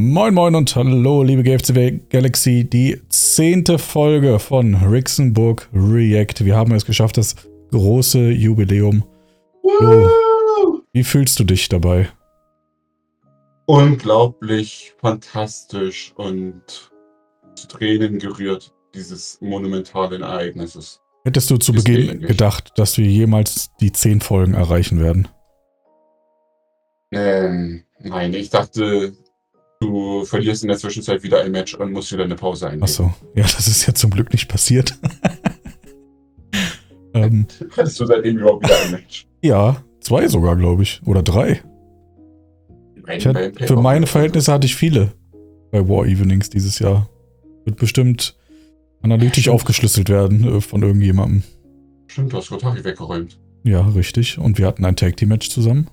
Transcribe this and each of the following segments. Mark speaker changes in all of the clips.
Speaker 1: Moin Moin und hallo, liebe GFCW Galaxy, die zehnte Folge von Rixenburg React. Wir haben es geschafft, das große Jubiläum. Oh, wie fühlst du dich dabei?
Speaker 2: Unglaublich fantastisch und zu Tränen gerührt, dieses monumentalen Ereignisses.
Speaker 1: Hättest du zu Beginn
Speaker 2: ähnlich.
Speaker 1: gedacht, dass wir jemals die zehn Folgen erreichen werden?
Speaker 2: Ähm, nein, ich dachte, du verlierst in der Zwischenzeit wieder ein Match und musst wieder eine Pause einlegen.
Speaker 1: Achso, ja, das ist ja zum Glück nicht passiert. ähm,
Speaker 2: Hattest du seitdem überhaupt wieder ein Match?
Speaker 1: ja, zwei sogar, glaube ich. Oder drei. Hatte, für meine Verhältnisse hatte ich viele bei War Evenings dieses Jahr. Wird bestimmt analytisch aufgeschlüsselt werden äh, von irgendjemandem.
Speaker 2: Stimmt, du hast Rotari weggeräumt.
Speaker 1: Ja, richtig. Und wir hatten ein Tag Team Match zusammen.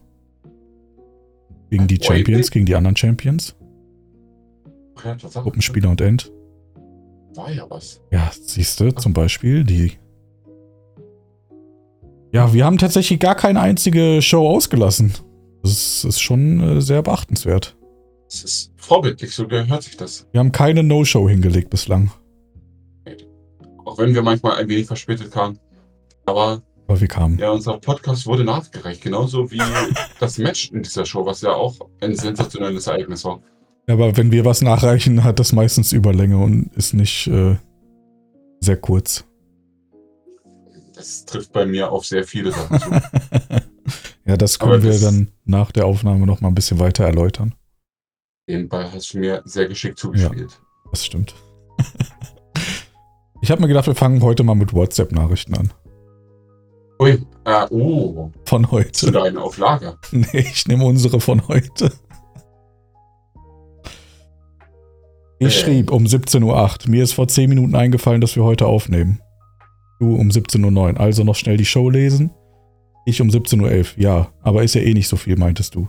Speaker 1: Gegen die Champions, gegen die anderen Champions.
Speaker 2: Ja.
Speaker 1: Gruppenspieler und End.
Speaker 2: War ja was.
Speaker 1: Ja, siehst du, zum Beispiel die. Ja, wir haben tatsächlich gar keine einzige Show ausgelassen. Das ist, ist schon äh, sehr beachtenswert.
Speaker 2: Das ist vorbildlich, so gehört sich das.
Speaker 1: Wir haben keine No-Show hingelegt bislang.
Speaker 2: Auch wenn wir manchmal ein wenig verspätet kamen. Aber
Speaker 1: Aber wir kamen.
Speaker 2: ja, unser Podcast wurde nachgereicht, genauso wie das Match in dieser Show, was ja auch ein sensationelles Ereignis war.
Speaker 1: Aber wenn wir was nachreichen, hat das meistens Überlänge und ist nicht äh, sehr kurz.
Speaker 2: Das trifft bei mir auf sehr viele Sachen zu.
Speaker 1: ja, das können
Speaker 2: Aber
Speaker 1: wir
Speaker 2: das-
Speaker 1: dann nach der Aufnahme noch mal ein bisschen weiter erläutern.
Speaker 2: Den Ball hast du mir sehr geschickt zugespielt.
Speaker 1: Das stimmt. ich habe mir gedacht, wir fangen heute mal mit WhatsApp-Nachrichten an.
Speaker 2: Ui, äh, oh,
Speaker 1: Von
Speaker 2: zu
Speaker 1: heute.
Speaker 2: deinen auf Lager.
Speaker 1: Nee, ich nehme unsere von heute. Ich
Speaker 2: Äh.
Speaker 1: schrieb um 17.08 Uhr. Mir ist vor 10 Minuten eingefallen, dass wir heute aufnehmen. Du um 17.09 Uhr. Also noch schnell die Show lesen. Ich um 17.11 Uhr. Ja, aber ist ja eh nicht so viel, meintest du.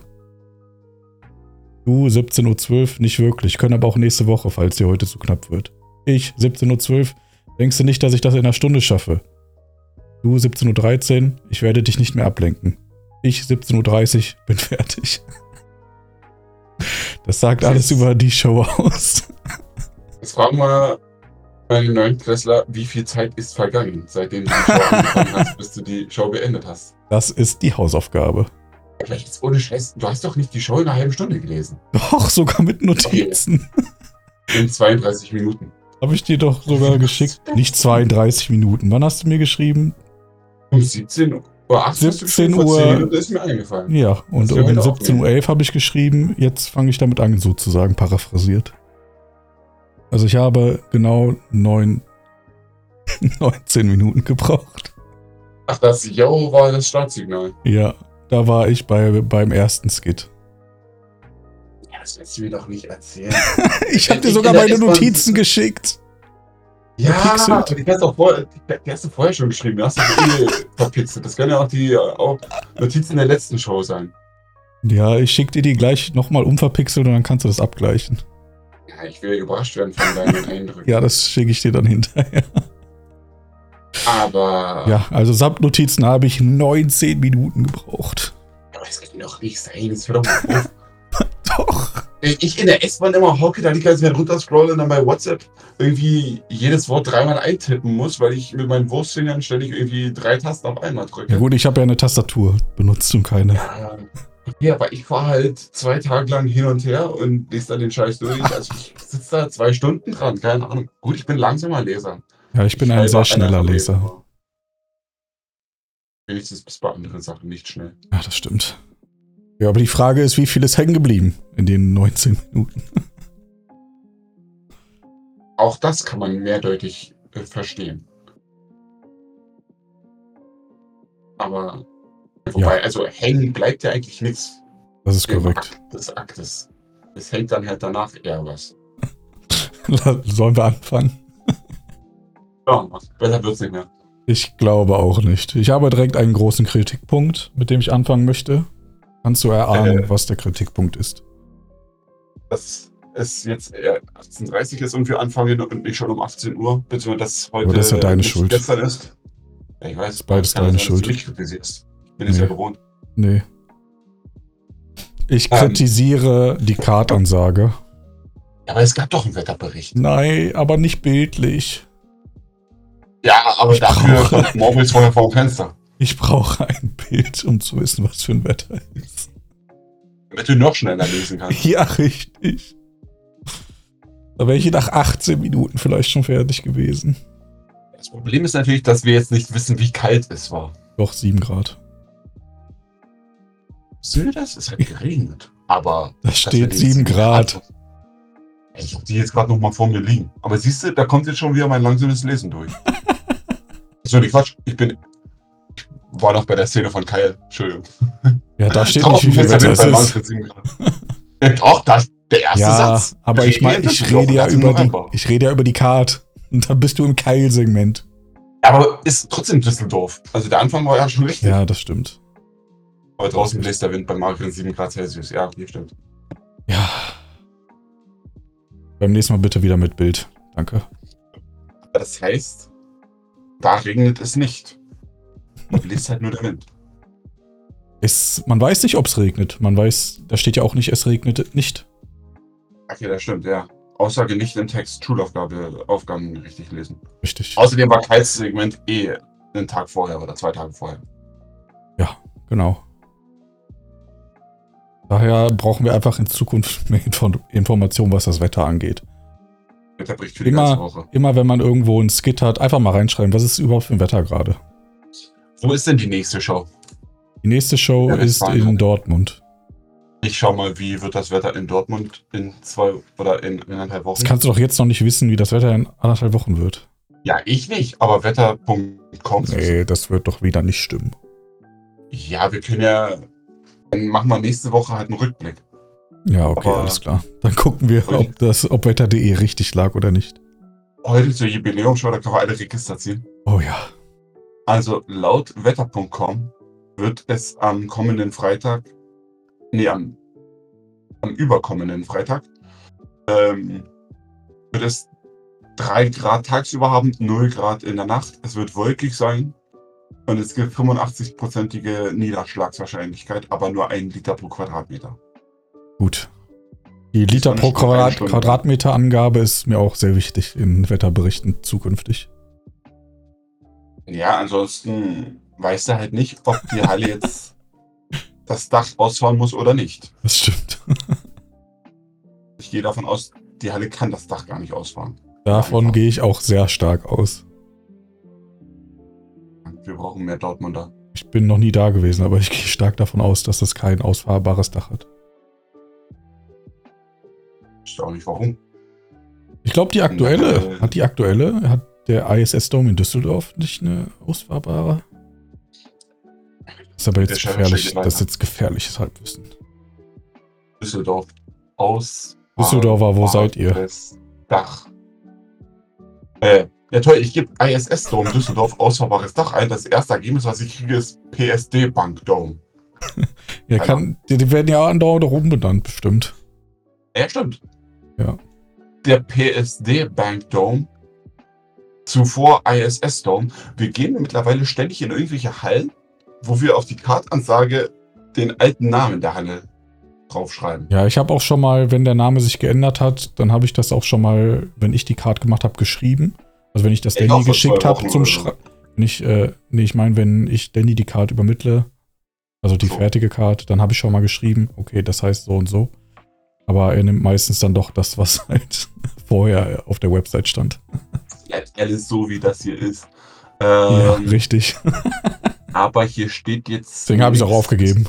Speaker 1: Du 17.12 Uhr. Nicht wirklich. Können aber auch nächste Woche, falls dir heute zu knapp wird. Ich 17.12 Uhr. Denkst du nicht, dass ich das in einer Stunde schaffe? Du 17.13 Uhr. Ich werde dich nicht mehr ablenken. Ich 17.30 Uhr bin fertig. Das sagt alles über die Show aus.
Speaker 2: Jetzt fragen wir meinen neuen Klässler, wie viel Zeit ist vergangen, seitdem du die Show angefangen hast, bis du die Show beendet hast.
Speaker 1: Das ist die Hausaufgabe.
Speaker 2: Vielleicht jetzt ohne Scheiß, du hast doch nicht die Show in einer halben Stunde gelesen.
Speaker 1: Doch, sogar mit Notizen.
Speaker 2: In 32 Minuten.
Speaker 1: Habe ich dir doch sogar geschickt. Nicht 32 Minuten. Wann hast du mir geschrieben?
Speaker 2: Um 17 Uhr. 18
Speaker 1: 17
Speaker 2: vor
Speaker 1: Uhr.
Speaker 2: 10 Minuten ist mir eingefallen.
Speaker 1: Ja, und um
Speaker 2: heute
Speaker 1: 17.11 Uhr habe ich geschrieben, jetzt fange ich damit an, sozusagen paraphrasiert. Also ich habe genau 9, 19 Minuten gebraucht.
Speaker 2: Ach, das Yo war das Startsignal.
Speaker 1: Ja, da war ich bei, beim ersten Skit.
Speaker 2: Ja, das willst du mir doch nicht erzählen.
Speaker 1: Ich habe dir sogar meine Notizen geschickt.
Speaker 2: ja,
Speaker 1: Verpixelt.
Speaker 2: die hast, du vor, die, hast du vorher schon geschrieben. Die hast du eh verpixelt. Das können ja auch die äh, auch Notizen der letzten Show sein.
Speaker 1: Ja, ich schicke dir die gleich nochmal umverpixelt und dann kannst du das abgleichen.
Speaker 2: Ja, ich will überrascht werden von deinen Eindrücken.
Speaker 1: Ja, das schicke ich dir dann hinterher.
Speaker 2: Aber,
Speaker 1: Ja, also samt Notizen habe ich 19 Minuten gebraucht.
Speaker 2: aber das kann doch nicht sein. Jetzt hör doch mal.
Speaker 1: Doch.
Speaker 2: Ich in der S-Bahn immer hocke, da die ganze Zeit runterscrolle und dann bei WhatsApp irgendwie jedes Wort dreimal eintippen muss, weil ich mit meinen Wurstfingern ständig irgendwie drei Tasten auf einmal drücke.
Speaker 1: Ja gut, ich habe ja eine Tastatur benutzt und keine.
Speaker 2: Ja, ja, aber ich fahre halt zwei Tage lang hin und her und lese da den Scheiß durch. Also ich sitze da zwei Stunden dran, keine Ahnung. Gut, ich bin langsamer Leser.
Speaker 1: Ja, ich bin ein
Speaker 2: schreibe
Speaker 1: sehr schneller Leser.
Speaker 2: Wenigstens bis bei anderen Sachen nicht schnell.
Speaker 1: Ja, das stimmt. Ja, aber die Frage ist, wie viel ist hängen geblieben in den 19 Minuten?
Speaker 2: Auch das kann man mehrdeutig äh, verstehen. Aber wobei, also hängen bleibt ja eigentlich nichts.
Speaker 1: Das ist korrekt.
Speaker 2: Akt des Aktes. Es hängt dann halt danach eher was.
Speaker 1: Sollen wir anfangen?
Speaker 2: Ja, besser wird's nicht mehr.
Speaker 1: Ich glaube auch nicht. Ich habe direkt einen großen Kritikpunkt, mit dem ich anfangen möchte. Kannst du erahnen,
Speaker 2: Äh.
Speaker 1: was der Kritikpunkt ist?
Speaker 2: Dass es jetzt eher 18.30 ist und wir anfangen und nicht schon um 18 Uhr, beziehungsweise dass heute
Speaker 1: Aber das ist ja deine
Speaker 2: nicht
Speaker 1: Schuld.
Speaker 2: gestern ist. Ja, ich weiß,
Speaker 1: ist beides
Speaker 2: ja
Speaker 1: deine
Speaker 2: sein, dass
Speaker 1: Schuld.
Speaker 2: Du. Ich bin es ja gewohnt.
Speaker 1: Nee. Ich
Speaker 2: Ähm.
Speaker 1: kritisiere die Kartansage.
Speaker 2: Aber es gab doch einen Wetterbericht.
Speaker 1: Nein, aber nicht bildlich.
Speaker 2: Ja, aber
Speaker 1: Ich
Speaker 2: dafür kommt Morbis vorher vor dem Fenster.
Speaker 1: Ich brauche ein Bild, um zu wissen, was für ein Wetter ist.
Speaker 2: Damit du noch schneller lesen kannst.
Speaker 1: Ja, richtig. Da wäre ich nach 18 Minuten vielleicht schon fertig gewesen.
Speaker 2: Das Problem ist natürlich, dass wir jetzt nicht wissen, wie kalt es war.
Speaker 1: Doch, 7 Grad.
Speaker 2: Das? Es hat geregnet. Aber.
Speaker 1: Da steht
Speaker 2: die
Speaker 1: 7
Speaker 2: jetzt-
Speaker 1: Grad.
Speaker 2: Ich hab die jetzt gerade noch mal vor mir liegen. Aber siehst du, da kommt jetzt schon wieder mein langsames Lesen durch. so, die Quatsch. Ich bin. Ich war noch bei der Szene von Kyle. Entschuldigung.
Speaker 1: Ja, da steht nicht, wie viel Wetter es
Speaker 2: bei
Speaker 1: ist.
Speaker 2: Manfred 7 Grad. Ja, Doch, das der erste
Speaker 1: Ja,
Speaker 2: Satz.
Speaker 1: aber ich meine, ich rede ja über die, ich rede ja über die Card. Und da bist du im Keilsegment.
Speaker 2: Aber ist trotzdem Düsseldorf. Also der Anfang war ja schon richtig.
Speaker 1: Ja, das stimmt.
Speaker 2: Aber draußen bläst der Wind bei Margret 7 Grad Celsius. Ja, hier stimmt.
Speaker 1: Ja. Beim nächsten Mal bitte wieder mit Bild. Danke.
Speaker 2: Das heißt, da regnet es nicht. Da bläst halt nur der Wind.
Speaker 1: Es, man weiß nicht, ob es regnet. Man weiß, da steht ja auch nicht, es regnet nicht.
Speaker 2: Okay, das stimmt, ja. Aussage nicht im Text Schulaufgabe Aufgaben richtig lesen.
Speaker 1: Richtig.
Speaker 2: Außerdem war Kyles Segment eh einen Tag vorher oder zwei Tage vorher.
Speaker 1: Genau. Daher brauchen wir einfach in Zukunft mehr Info Informationen, was das Wetter angeht.
Speaker 2: Wetterbericht für die
Speaker 1: Immer-
Speaker 2: ganze Woche.
Speaker 1: Immer wenn man irgendwo einen Skit hat, einfach mal reinschreiben, was ist überhaupt für ein Wetter gerade.
Speaker 2: Wo ist denn die nächste Show?
Speaker 1: Die nächste Show
Speaker 2: Ja,
Speaker 1: ist in Dortmund.
Speaker 2: Ich schau mal, wie wird das Wetter in Dortmund in zwei oder in eineinhalb Wochen?
Speaker 1: Das kannst du doch jetzt noch nicht wissen, wie das Wetter in anderthalb Wochen wird.
Speaker 2: ja, ich nicht, aber wetter.com.
Speaker 1: Nee, das wird doch wieder nicht stimmen.
Speaker 2: Ja, wir können ja. Dann machen wir nächste Woche halt einen Rückblick.
Speaker 1: Ja, okay,
Speaker 2: Aber-
Speaker 1: alles klar. Dann gucken wir, ob das, ob Wetter.de richtig lag oder nicht.
Speaker 2: Heute zur Jubiläumshow, da können wir alle Register ziehen.
Speaker 1: Oh ja.
Speaker 2: Also laut wetter.com wird es am kommenden Freitag, nee, am, am überkommenden Freitag, ähm, wird es 3 Grad tagsüber haben, 0 Grad in der Nacht. Es wird wolkig sein und es gibt 85-prozentige Niederschlagswahrscheinlichkeit, aber nur ein Liter pro Quadratmeter.
Speaker 1: Gut. Die Liter pro Quadrat. Quadratmeter Angabe ist mir auch sehr wichtig in Wetterberichten zukünftig.
Speaker 2: Ja, ansonsten weißt du halt nicht, ob die Halle jetzt das Dach ausfahren muss oder nicht.
Speaker 1: Das stimmt.
Speaker 2: Ich gehe davon aus, die Halle kann das Dach gar nicht ausfahren.
Speaker 1: Davon gehe ich auch sehr stark aus.
Speaker 2: Wir brauchen mehr Dortmunder.
Speaker 1: Ich bin noch nie da gewesen, aber ich gehe stark davon aus, dass das kein ausfahrbares Dach hat.
Speaker 2: Ich auch nicht warum.
Speaker 1: Ich glaube, die aktuelle,
Speaker 2: Äh.
Speaker 1: hat die aktuelle, hat der ISS Dome in Düsseldorf nicht eine ausfahrbare? Das ist aber jetzt gefährlich, das ist jetzt gefährliches Halbwissen.
Speaker 2: Düsseldorf aus.
Speaker 1: Düsseldorfer, wo seid ihr?
Speaker 2: Das Dach. Äh, ja toll, ich gebe ISS Dome Düsseldorf ausfahrbares Dach ein. Das erste Ergebnis, was ich kriege, ist PSD Bank Dome.
Speaker 1: Ja, kann, die, die werden ja andauernd auch umbenannt, bestimmt.
Speaker 2: Ja, stimmt.
Speaker 1: Ja.
Speaker 2: Der PSD Bank Dome, zuvor ISS Dome. Wir gehen mittlerweile ständig in irgendwelche Hallen, wo wir auf die Kartansage den alten Namen der Halle draufschreiben.
Speaker 1: Ja, ich habe auch schon mal, wenn der Name sich geändert hat, dann habe ich das auch schon mal, wenn ich die Card gemacht habe, geschrieben. Also wenn ich das
Speaker 2: Ich
Speaker 1: Danny geschickt habe zum. Schreiben. Nicht, äh, nee, ich meine, wenn ich Danny die Card übermittle, also die
Speaker 2: So.
Speaker 1: fertige Card, dann habe ich schon mal geschrieben, okay, das heißt so und so. Aber er nimmt meistens dann doch das, was halt vorher auf der Website stand.
Speaker 2: Bleibt alles so, wie das hier ist.
Speaker 1: ja,
Speaker 2: Ähm,
Speaker 1: richtig.
Speaker 2: aber hier steht jetzt.
Speaker 1: Deswegen habe ich es auch aufgegeben.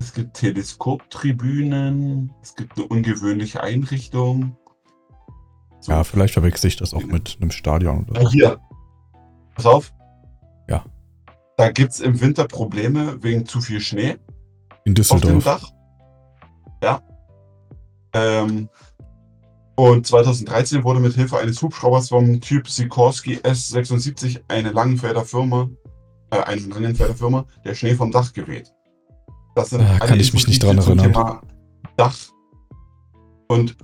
Speaker 2: Es gibt Teleskoptribünen, es gibt eine ungewöhnliche Einrichtung. So.
Speaker 1: Ja, vielleicht verwechsel ich das auch mit einem Stadion oder so.
Speaker 2: Hier. Pass auf.
Speaker 1: Ja.
Speaker 2: Da gibt es im Winter Probleme wegen zu viel Schnee
Speaker 1: In
Speaker 2: auf dem
Speaker 1: Düsseldorf.
Speaker 2: Dach. Ja. Ähm, und 2013 wurde mit Hilfe eines Hubschraubers vom Typ Sikorsky S76 eine Langenfelder Firma, äh, eine Langenfelder Firma, der Schnee vom Dach gerät. Das sind
Speaker 1: Ah, kann ich mich nicht dran erinnern.
Speaker 2: Thema Dach und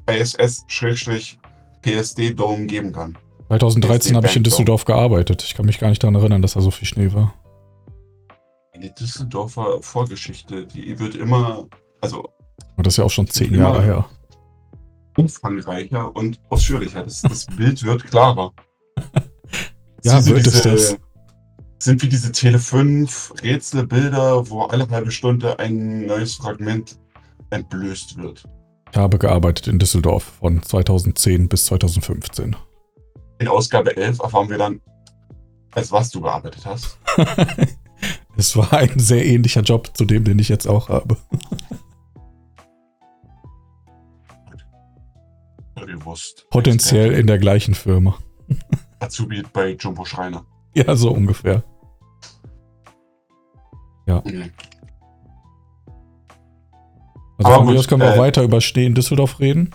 Speaker 2: ISS-PSD Dome geben kann.
Speaker 1: 2013 habe ich in
Speaker 2: Dome.
Speaker 1: Düsseldorf gearbeitet. Ich kann mich gar nicht daran erinnern, dass da so viel Schnee war.
Speaker 2: Die Düsseldorfer Vorgeschichte, die wird immer, also
Speaker 1: Aber das ist ja auch schon zehn. Jahre her.
Speaker 2: umfangreicher und ausführlicher. Das, das Bild wird klarer.
Speaker 1: Ja,
Speaker 2: Sie
Speaker 1: wird es das.
Speaker 2: Sind wie diese Tele 5 Rätselbilder, wo alle halbe Stunde ein neues Fragment entblößt wird.
Speaker 1: Ich habe gearbeitet in Düsseldorf von 2010 bis 2015.
Speaker 2: In Ausgabe 11 erfahren wir dann, als was du gearbeitet hast.
Speaker 1: es war ein sehr ähnlicher Job zu dem, den ich jetzt auch habe.
Speaker 2: Bewusst.
Speaker 1: Potenziell in der gleichen Firma.
Speaker 2: Azubi bei Jumbo Schreiner.
Speaker 1: Ja, so ungefähr.
Speaker 2: Mhm. Aber
Speaker 1: von mir aus können wir auch
Speaker 2: äh,
Speaker 1: weiter über Schnee in Düsseldorf reden.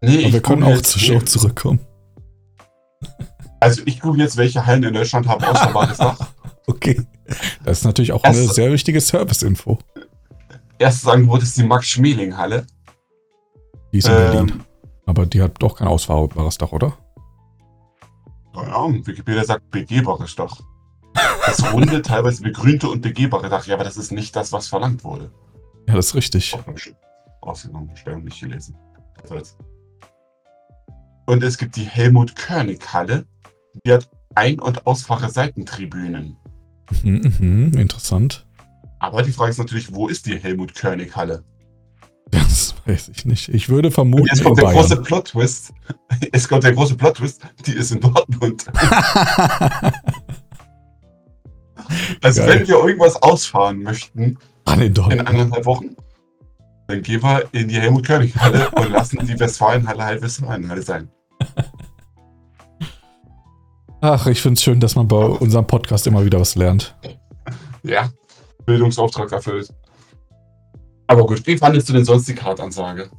Speaker 2: Nee,
Speaker 1: Aber wir können auch zur Show zurückkommen.
Speaker 2: Also ich gucke jetzt, welche Hallen in Deutschland haben ausfahrbares Dach.
Speaker 1: Okay. Das ist natürlich auch eine
Speaker 2: Erst-
Speaker 1: sehr wichtige Service-Info.
Speaker 2: Erstes Angebot ist die Max-Schmeling-Halle.
Speaker 1: Die ist in Berlin.
Speaker 2: Ähm,
Speaker 1: Aber die hat doch kein ausfahrbares Dach, oder?
Speaker 2: ja, Wikipedia sagt begehbares Dach. Das runde, teilweise begrünte und begehbare Dach. Ja, aber das ist nicht das, was verlangt wurde.
Speaker 1: Ja, das ist richtig.
Speaker 2: Ausgenommen, Stellung nicht gelesen. Und es gibt die Helmut-Körnig-Halle. Die hat Ein- und Ausfache Seitentribünen.
Speaker 1: Mhm, mhm, interessant.
Speaker 2: Aber die Frage ist natürlich, wo ist die Helmut-Körnig-Halle?
Speaker 1: Das weiß ich nicht. Ich würde
Speaker 2: Und
Speaker 1: vermuten,
Speaker 2: jetzt
Speaker 1: in
Speaker 2: kommt der große
Speaker 1: Bayern.
Speaker 2: Plot-Twist. Es kommt der große Plot-Twist. Die ist in Dortmund. Also
Speaker 1: Geil.
Speaker 2: wenn wir irgendwas ausfahren möchten
Speaker 1: Mann, in
Speaker 2: anderthalb Wochen, dann gehen wir in die Helmut-Körnig-Halle und lassen die Westfalenhalle halt Westfalenhalle sein.
Speaker 1: Ach, ich finde es schön, dass man bei unserem Podcast immer wieder was lernt.
Speaker 2: Ja, Bildungsauftrag erfüllt. Aber gut, wie fandest du denn sonst die Kartansage?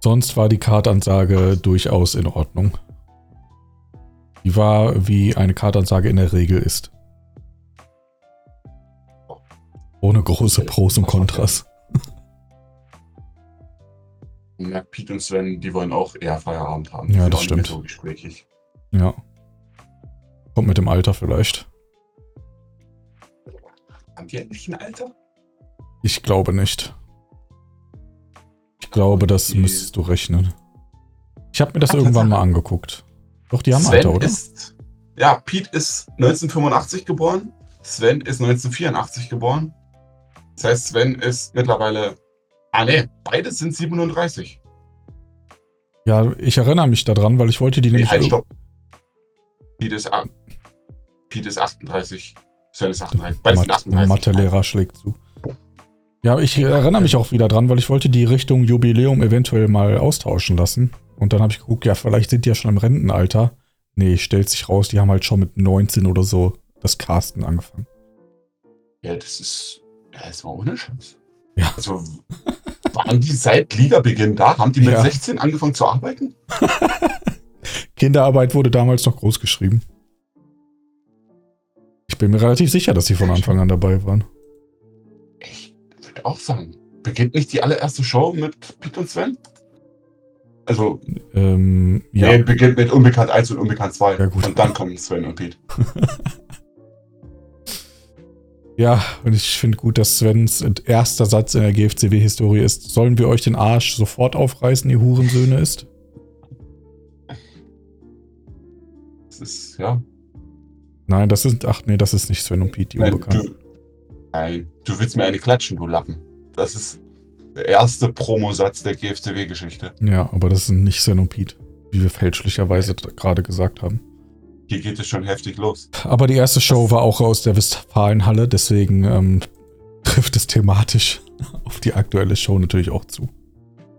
Speaker 1: Sonst war die Kartansage durchaus in Ordnung. Die war, wie eine Kartansage in der Regel ist. Ohne große Pros und Kontras.
Speaker 2: Merkt, Pete und Sven, die wollen auch eher Feierabend haben.
Speaker 1: Ja, das stimmt.
Speaker 2: So gesprächig.
Speaker 1: Ja. Kommt mit dem Alter vielleicht.
Speaker 2: Haben die endlich ein Alter?
Speaker 1: Ich glaube nicht. Ich glaube, das
Speaker 2: Die-
Speaker 1: müsstest du rechnen. Ich habe mir das
Speaker 2: Ach,
Speaker 1: irgendwann mal angeguckt. Doch, die haben
Speaker 2: Sven
Speaker 1: Alter, oder?
Speaker 2: ist. Ja, Pete ist 1985 geboren. Sven ist 1984 geboren. Das heißt, Sven ist mittlerweile. Ah, ne, beide sind 37.
Speaker 1: Ja, ich erinnere mich daran, weil ich wollte die
Speaker 2: Nee,
Speaker 1: nämlich.
Speaker 2: halt, stopp. Pete ist, Pete ist 38. Sven ist 38. Beide sind
Speaker 1: Mat-
Speaker 2: 38.
Speaker 1: Mathelehrer schlägt zu. Ja, ich erinnere mich auch wieder dran, weil ich wollte die Richtung Jubiläum eventuell mal austauschen lassen. Und dann habe ich geguckt, ja, vielleicht sind die ja schon im Rentenalter. Nee, stellt sich raus, die haben halt schon mit 19 oder so das Casten angefangen.
Speaker 2: Ja, das ist. Ja, ist mal ohne Scheiß.
Speaker 1: Ja.
Speaker 2: Also, waren die seit Ligabeginn da? Haben die mit
Speaker 1: Ja.
Speaker 2: 16 angefangen zu arbeiten?
Speaker 1: Kinderarbeit wurde damals noch groß geschrieben. Ich bin mir relativ sicher, dass sie von Anfang an dabei waren.
Speaker 2: Ich würde auch sagen. Beginnt nicht die allererste Show mit Pete und Sven? Also,
Speaker 1: Ähm, ja,
Speaker 2: nee, beginnt mit Unbekannt 1 und Unbekannt 2.
Speaker 1: Ja, gut.
Speaker 2: Und dann kommen Sven und Pete.
Speaker 1: ja, und ich finde gut, dass Svens erster Satz in der GFCW-Historie ist: Sollen wir euch den Arsch sofort aufreißen, ihr Hurensöhne ist?
Speaker 2: Das ist, ja.
Speaker 1: Nein, das sind, ach nee, das ist nicht Sven und Pete, die
Speaker 2: Nein,
Speaker 1: Unbekannten.
Speaker 2: du, nein, du willst mir eine klatschen, du Lappen. Das ist der erste Promosatz der GFCW-Geschichte.
Speaker 1: Ja, aber das sind nicht Sven und Pete, wie wir fälschlicherweise gerade gesagt haben.
Speaker 2: Hier geht es schon heftig los.
Speaker 1: Aber die erste Show war auch aus der Westfalenhalle, deswegen ähm, trifft es thematisch auf die aktuelle Show natürlich auch zu.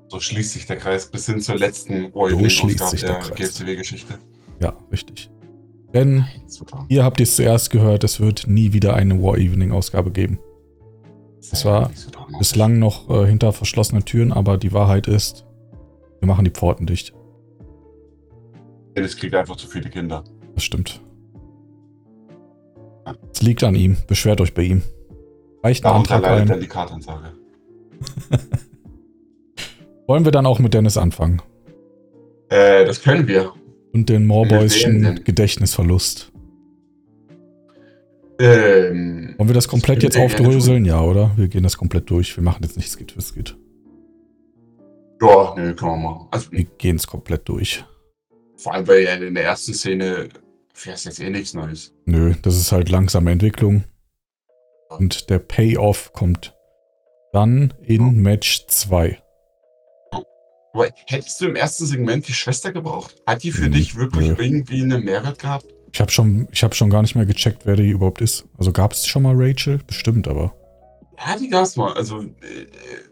Speaker 2: So schließt sich der Kreis bis hin zur letzten
Speaker 1: So schließt sich der
Speaker 2: der. GFCW-Geschichte.
Speaker 1: Ja, richtig. Denn
Speaker 2: Super.
Speaker 1: ihr habt es zuerst gehört, es wird nie wieder eine War Evening-Ausgabe geben. Das war. Bislang noch äh, hinter verschlossenen Türen, aber die Wahrheit ist, wir machen die Pforten dicht.
Speaker 2: Dennis kriegt einfach zu viele Kinder.
Speaker 1: Das stimmt. Es liegt an ihm. Beschwert euch bei ihm. Reicht
Speaker 2: Darunter
Speaker 1: Antrag ein.
Speaker 2: dann die Kartansage.
Speaker 1: Wollen wir dann auch mit Dennis anfangen?
Speaker 2: Äh, das können wir.
Speaker 1: Und den
Speaker 2: den.
Speaker 1: Gedächtnisverlust.
Speaker 2: Ähm,
Speaker 1: Wollen wir das komplett
Speaker 2: können
Speaker 1: jetzt aufdröseln? Ja, oder? Wir gehen das komplett durch. Wir machen jetzt nicht Skit für Skit.
Speaker 2: Ja, ne, können wir machen. Also,
Speaker 1: Wir gehen es komplett durch.
Speaker 2: vor allem, weil ja in der ersten Szene fährst jetzt eh nichts Neues.
Speaker 1: Nö, das ist halt langsame Entwicklung. Und der Payoff kommt dann in Match 2.
Speaker 2: Aber hättest du im ersten Segment die Schwester gebraucht? Hat die für
Speaker 1: Hm,
Speaker 2: dich wirklich
Speaker 1: nö.
Speaker 2: irgendwie einen Mehrwert gehabt?
Speaker 1: Ich habe schon, ich hab schon gar nicht mehr gecheckt, wer die überhaupt ist. Also gab es schon mal Rachel? Bestimmt, aber.
Speaker 2: Ja, die gab's mal. Also, äh,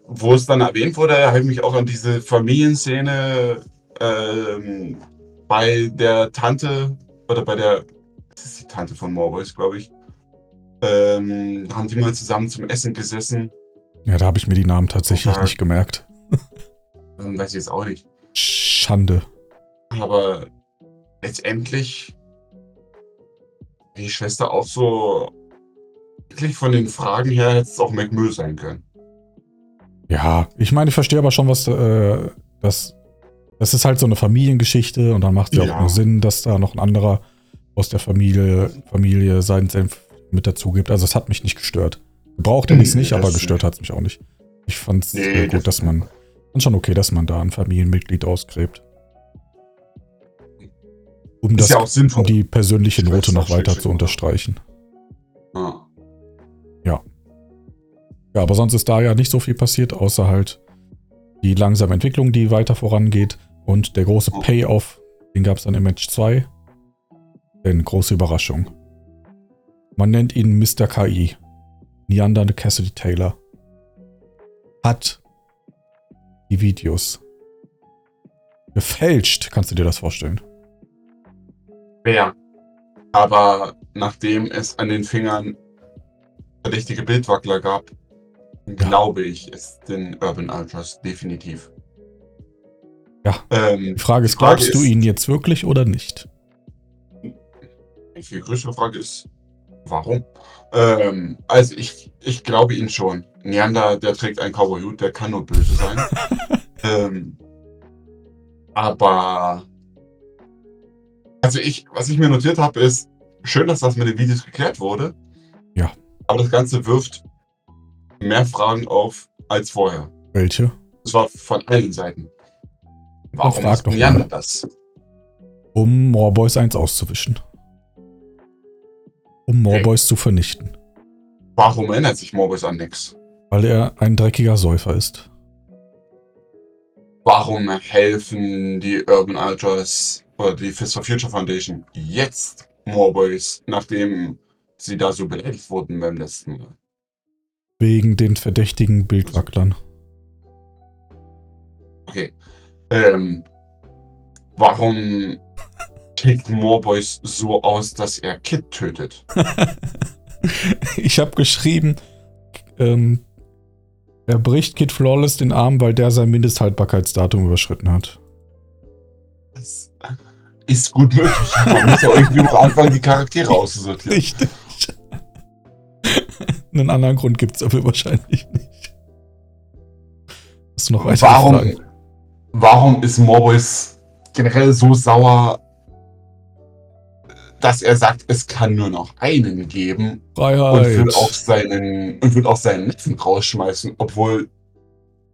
Speaker 2: wo es dann erwähnt wurde, habe ich mich auch an diese Familienszene ähm, bei der Tante oder bei der, das ist die Tante von Morboys, glaube ich. Ähm, haben die mal zusammen zum Essen gesessen.
Speaker 1: Ja, da habe ich mir die Namen tatsächlich nicht gemerkt.
Speaker 2: Ähm, weiß ich jetzt auch nicht.
Speaker 1: Schande.
Speaker 2: Aber letztendlich die Schwester auch so wirklich von den Fragen her hätte es auch McMüll sein können.
Speaker 1: Ja, ich meine, ich verstehe aber schon, was äh, das. Das ist halt so eine Familiengeschichte und dann macht es ja auch nur Sinn, dass da noch ein anderer aus der Familie, Familie seinen Senf mit dazu gibt. Also es hat mich nicht gestört. Gebraucht hätte ich es nicht, aber
Speaker 2: das
Speaker 1: gestört hat es mich auch nicht. Ich fand es
Speaker 2: Nee,
Speaker 1: gut,
Speaker 2: das-
Speaker 1: dass man. Fand schon okay, dass man da ein Familienmitglied ausgräbt. Um,
Speaker 2: Ist
Speaker 1: das,
Speaker 2: ja auch sinnvoll.
Speaker 1: um die persönliche Note noch
Speaker 2: das
Speaker 1: weiter zu unterstreichen.
Speaker 2: Ja.
Speaker 1: Ja, aber sonst ist da ja nicht so viel passiert, außer halt die langsame Entwicklung, die weiter vorangeht und der große
Speaker 2: Oh.
Speaker 1: Payoff, den gab es dann im Match 2. Denn große Überraschung. Man nennt ihn Mr. KI. Neander Cassidy Taylor. Hat die Videos gefälscht. Kannst du dir das vorstellen?
Speaker 2: Wer? Aber nachdem es an den Fingern verdächtige Bildwackler gab, glaube ich es den Urban Ultras definitiv.
Speaker 1: Ja.
Speaker 2: Ähm,
Speaker 1: Die Frage ist,
Speaker 2: Die Frage
Speaker 1: glaubst du
Speaker 2: ist-
Speaker 1: ihn jetzt wirklich oder nicht?
Speaker 2: die größere Frage ist, warum? Ähm, also ich, ich glaube ihn schon. Neander, der trägt einen Cowboy-Hut, der kann nur böse sein. ähm, aber also ich, was ich mir notiert habe, ist schön, dass das mit den Videos geklärt wurde.
Speaker 1: Ja.
Speaker 2: Aber das Ganze wirft mehr Fragen auf als vorher.
Speaker 1: Welche?
Speaker 2: Das war von allen Seiten. Warum
Speaker 1: frag
Speaker 2: macht
Speaker 1: doch mal.
Speaker 2: das?
Speaker 1: Um Morboys 1 auszuwischen. Um Morboys zu vernichten.
Speaker 2: Warum erinnert sich Morbus an nichts?
Speaker 1: Weil er ein dreckiger Säufer ist.
Speaker 2: Warum helfen die Urban Ultras oder die Fist for Future Foundation jetzt Morboys, nachdem sie da so beleidigt wurden beim letzten Mal?
Speaker 1: Wegen den verdächtigen Bildwacklern.
Speaker 2: Okay. Ähm, warum tickt Morboys so aus, dass er Kid tötet?
Speaker 1: ich habe geschrieben, ähm, er bricht Kid Flawless den Arm, weil der sein Mindesthaltbarkeitsdatum überschritten hat.
Speaker 2: Das ist gut möglich. Man muss ja irgendwie am Anfang die Charaktere aussortieren.
Speaker 1: Richtig. Einen anderen Grund gibt es dafür wahrscheinlich nicht. Hast du noch weitere
Speaker 2: Warum,
Speaker 1: Fragen?
Speaker 2: Warum ist Morboys generell so sauer, dass er sagt, es kann nur noch einen geben und will auch
Speaker 1: Freiheit.
Speaker 2: seinen und will auch seinen Neffen rausschmeißen, obwohl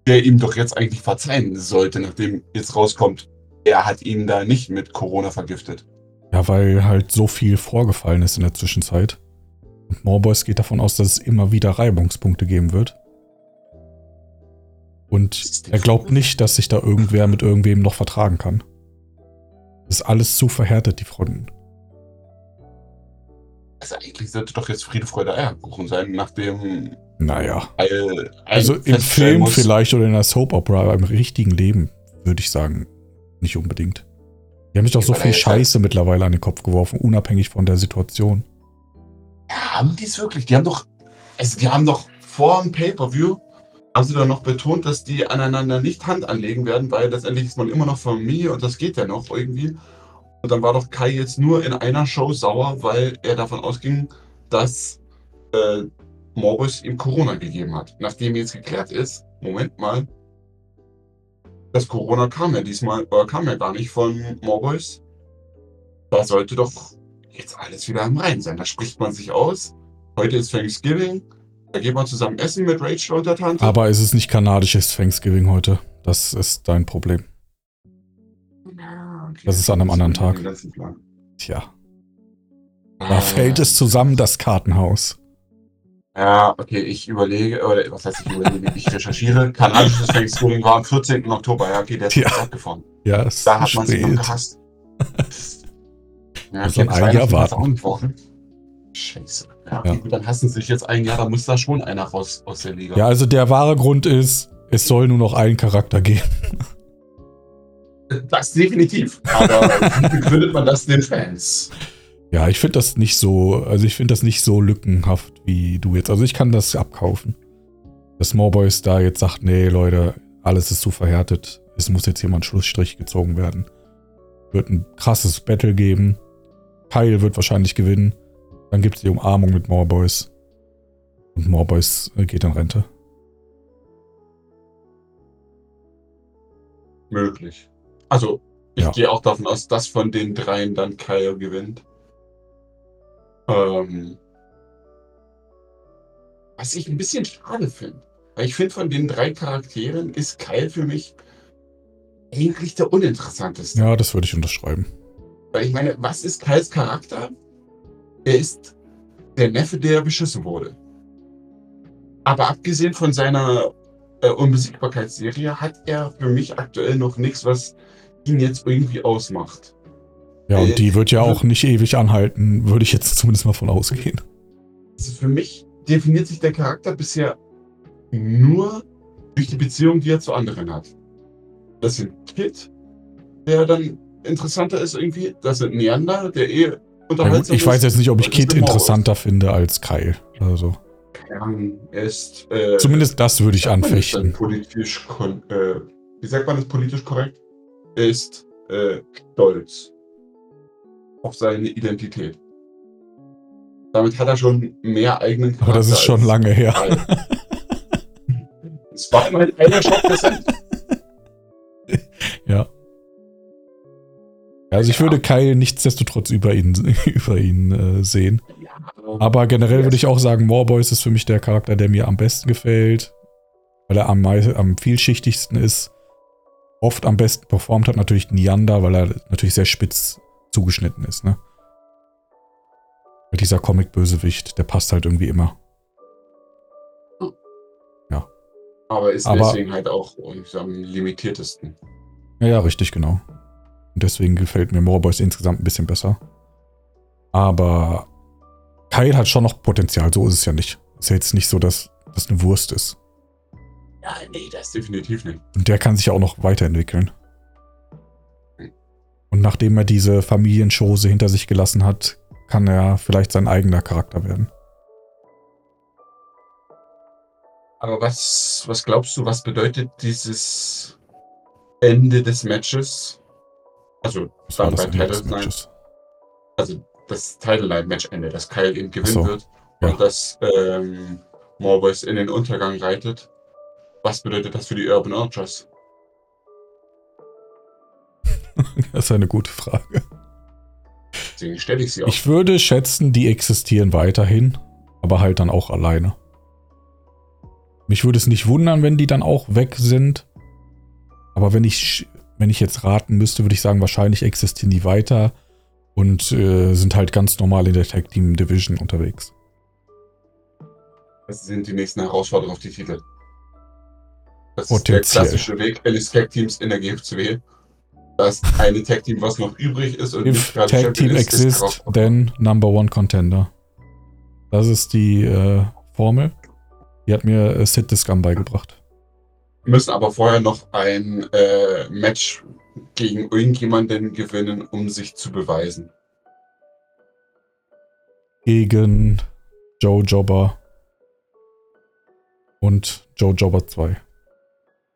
Speaker 2: der ihm doch jetzt eigentlich verzeihen sollte, nachdem jetzt rauskommt, er hat ihn da nicht mit Corona vergiftet.
Speaker 1: Ja, weil halt so viel vorgefallen ist in der Zwischenzeit. Und Morboys geht davon aus, dass es immer wieder Reibungspunkte geben wird. Und er glaubt nicht, dass sich da irgendwer mit irgendwem noch vertragen kann. Das ist alles zu verhärtet, die Fronten.
Speaker 2: Also eigentlich sollte doch jetzt Friede, Freude, Eierkuchen sein, nachdem
Speaker 1: Naja.
Speaker 2: Eil,
Speaker 1: Also im Film
Speaker 2: muss,
Speaker 1: vielleicht oder in der Soap Opera, aber im richtigen Leben würde ich sagen, nicht unbedingt. Die haben sich doch so viel
Speaker 2: halt-
Speaker 1: Scheiße mittlerweile an den Kopf geworfen, unabhängig von der Situation.
Speaker 2: Haben die es wirklich? Die haben doch, also die haben doch vor dem Pay-Per-View, haben sie doch noch betont, dass die aneinander nicht Hand anlegen werden, weil letztendlich ist man immer noch Familie und das geht ja noch irgendwie. Und dann war doch Kai jetzt nur in einer Show sauer, weil er davon ausging, dass äh, Morbus ihm Corona gegeben hat. Nachdem jetzt geklärt ist, Moment mal, das Corona kam ja diesmal, äh, kam ja gar nicht von Morbus. Da sollte doch jetzt alles wieder im Reinen sein. Da spricht man sich aus. Heute ist Thanksgiving. Da gehen wir zusammen essen mit Rachel und der Tante.
Speaker 1: Aber es ist nicht kanadisches Thanksgiving heute. Das ist dein Problem.
Speaker 2: Ja, okay.
Speaker 1: Das ist an einem anderen Tag. Tja, da fällt es zusammen, das Kartenhaus.
Speaker 2: Ja, okay, ich überlege, oder was heißt ich überlege, ich recherchiere. Kanadisches Thanksgiving war am 14. Oktober, ja, okay, der ist
Speaker 1: Ja.
Speaker 2: ja. abgefahren.
Speaker 1: Ja, es
Speaker 2: Da
Speaker 1: ist
Speaker 2: hat man sich noch gehasst. Ja,
Speaker 1: Also ein
Speaker 2: okay,
Speaker 1: Jahr
Speaker 2: Weihnachten
Speaker 1: warten.
Speaker 2: Scheiße. Ja,
Speaker 1: Ja.
Speaker 2: gut, dann hassen sie sich jetzt ein Jahr, da muss da schon einer raus aus der Liga.
Speaker 1: Ja, also der wahre Grund ist, es soll nur noch einen Charakter geben.
Speaker 2: Das definitiv. Aber wie begründet man das den Fans?
Speaker 1: Ja, ich finde das nicht so, also ich finde das nicht so lückenhaft wie du jetzt. Also ich kann das abkaufen. Dass Morboys da jetzt sagt, nee, Leute, alles ist zu verhärtet. Es muss jetzt ein Schlussstrich gezogen werden. Wird ein krasses Battle geben. Kyle wird wahrscheinlich gewinnen. Dann gibt es die Umarmung mit Morboys. Und Morboys äh, geht in Rente.
Speaker 2: Möglich. Also, ich
Speaker 1: Ja.
Speaker 2: gehe auch davon aus, dass von den dreien dann Kyle gewinnt. Ähm, was ich ein bisschen schade finde. Weil ich finde, von den drei Charakteren ist Kyle für mich eigentlich der uninteressanteste.
Speaker 1: Ja, das würde ich unterschreiben.
Speaker 2: Weil ich meine, was ist Kyles Charakter? Er ist der Neffe, der beschissen wurde. Aber abgesehen von seiner äh, Unbesiegbarkeitsserie hat er für mich aktuell noch nichts, was ihn jetzt irgendwie ausmacht.
Speaker 1: Ja,
Speaker 2: Äh,
Speaker 1: und die wird ja auch nicht ewig anhalten, würde ich jetzt zumindest mal von ausgehen.
Speaker 2: Also für mich definiert sich der Charakter bisher nur durch die Beziehung, die er zu anderen hat. Das sind Kid, der dann interessanter ist irgendwie. Das sind Neander, der eh
Speaker 1: gut, ich weiß jetzt nicht, ob ich
Speaker 2: das
Speaker 1: Kid
Speaker 2: ist
Speaker 1: interessanter finde als Kyle. Also,
Speaker 2: Kern ist. Äh,
Speaker 1: zumindest das würde ich anfechten.
Speaker 2: dann Politisch äh, wie sagt man das politisch korrekt? Er ist äh, stolz auf seine Identität. Damit hat er schon mehr eigenen Charakter.
Speaker 1: Aber das ist schon lange her.
Speaker 2: Es war immerhin einer Schock präsent.
Speaker 1: Ja. Also ich würde Kyle nichtsdestotrotz über ihn, über ihn äh, sehen.
Speaker 2: Ja,
Speaker 1: Aber generell würde ich auch sagen, Morboys ist für mich der Charakter, der mir am besten gefällt. Weil er am, am vielschichtigsten ist. Oft am besten performt hat natürlich Niander, weil er natürlich sehr spitz zugeschnitten ist, ne? Dieser Comic-Bösewicht, der passt halt irgendwie immer.
Speaker 2: aber ist
Speaker 1: Aber-
Speaker 2: deswegen halt auch am limitiertesten.
Speaker 1: Ja, ja, richtig, genau. Und deswegen gefällt mir Morboys insgesamt ein bisschen besser. Aber Kyle hat schon noch Potenzial, so ist es ja nicht. Ist ja jetzt nicht so, dass das eine Wurst ist.
Speaker 2: Ja, nee, das definitiv nicht.
Speaker 1: Und der kann sich ja auch noch weiterentwickeln. Und nachdem er diese Familienschose hinter sich gelassen hat, kann er vielleicht sein eigener Charakter werden.
Speaker 2: Aber was, was glaubst du, was bedeutet dieses Ende des Matches? Also,
Speaker 1: Das war das
Speaker 2: Title also das Title Night Match Ende, dass Kyle eben gewinnen
Speaker 1: so,
Speaker 2: wird
Speaker 1: ja.
Speaker 2: und dass ähm, Morboys in den Untergang reitet. Was bedeutet das für die Urban Ultras?
Speaker 1: Das ist eine gute Frage.
Speaker 2: Deswegen stelle ich sie auch.
Speaker 1: Ich würde schätzen, die existieren weiterhin, aber halt dann auch alleine. Mich würde es nicht wundern, wenn die dann auch weg sind. Aber wenn ich, wenn ich jetzt raten müsste, würde ich sagen, wahrscheinlich existieren die weiter und äh, sind halt ganz normal in der Tag Team Division unterwegs.
Speaker 2: Das sind die nächsten Herausforderungen auf die Titel. Das ist
Speaker 1: Potenziell.
Speaker 2: der klassische Weg eines Tag Teams in der GFCW. Das eine Tag Team, was noch übrig ist und
Speaker 1: If
Speaker 2: nicht gerade
Speaker 1: Tag Team
Speaker 2: ist, ist
Speaker 1: exist, then Number One Contender. Das ist die äh, Formel. Die hat mir äh, Sid Scum beigebracht.
Speaker 2: Müssen aber vorher noch ein äh, Match gegen irgendjemanden gewinnen, um sich zu beweisen.
Speaker 1: Gegen Joe Jobber und Joe Jobber 2.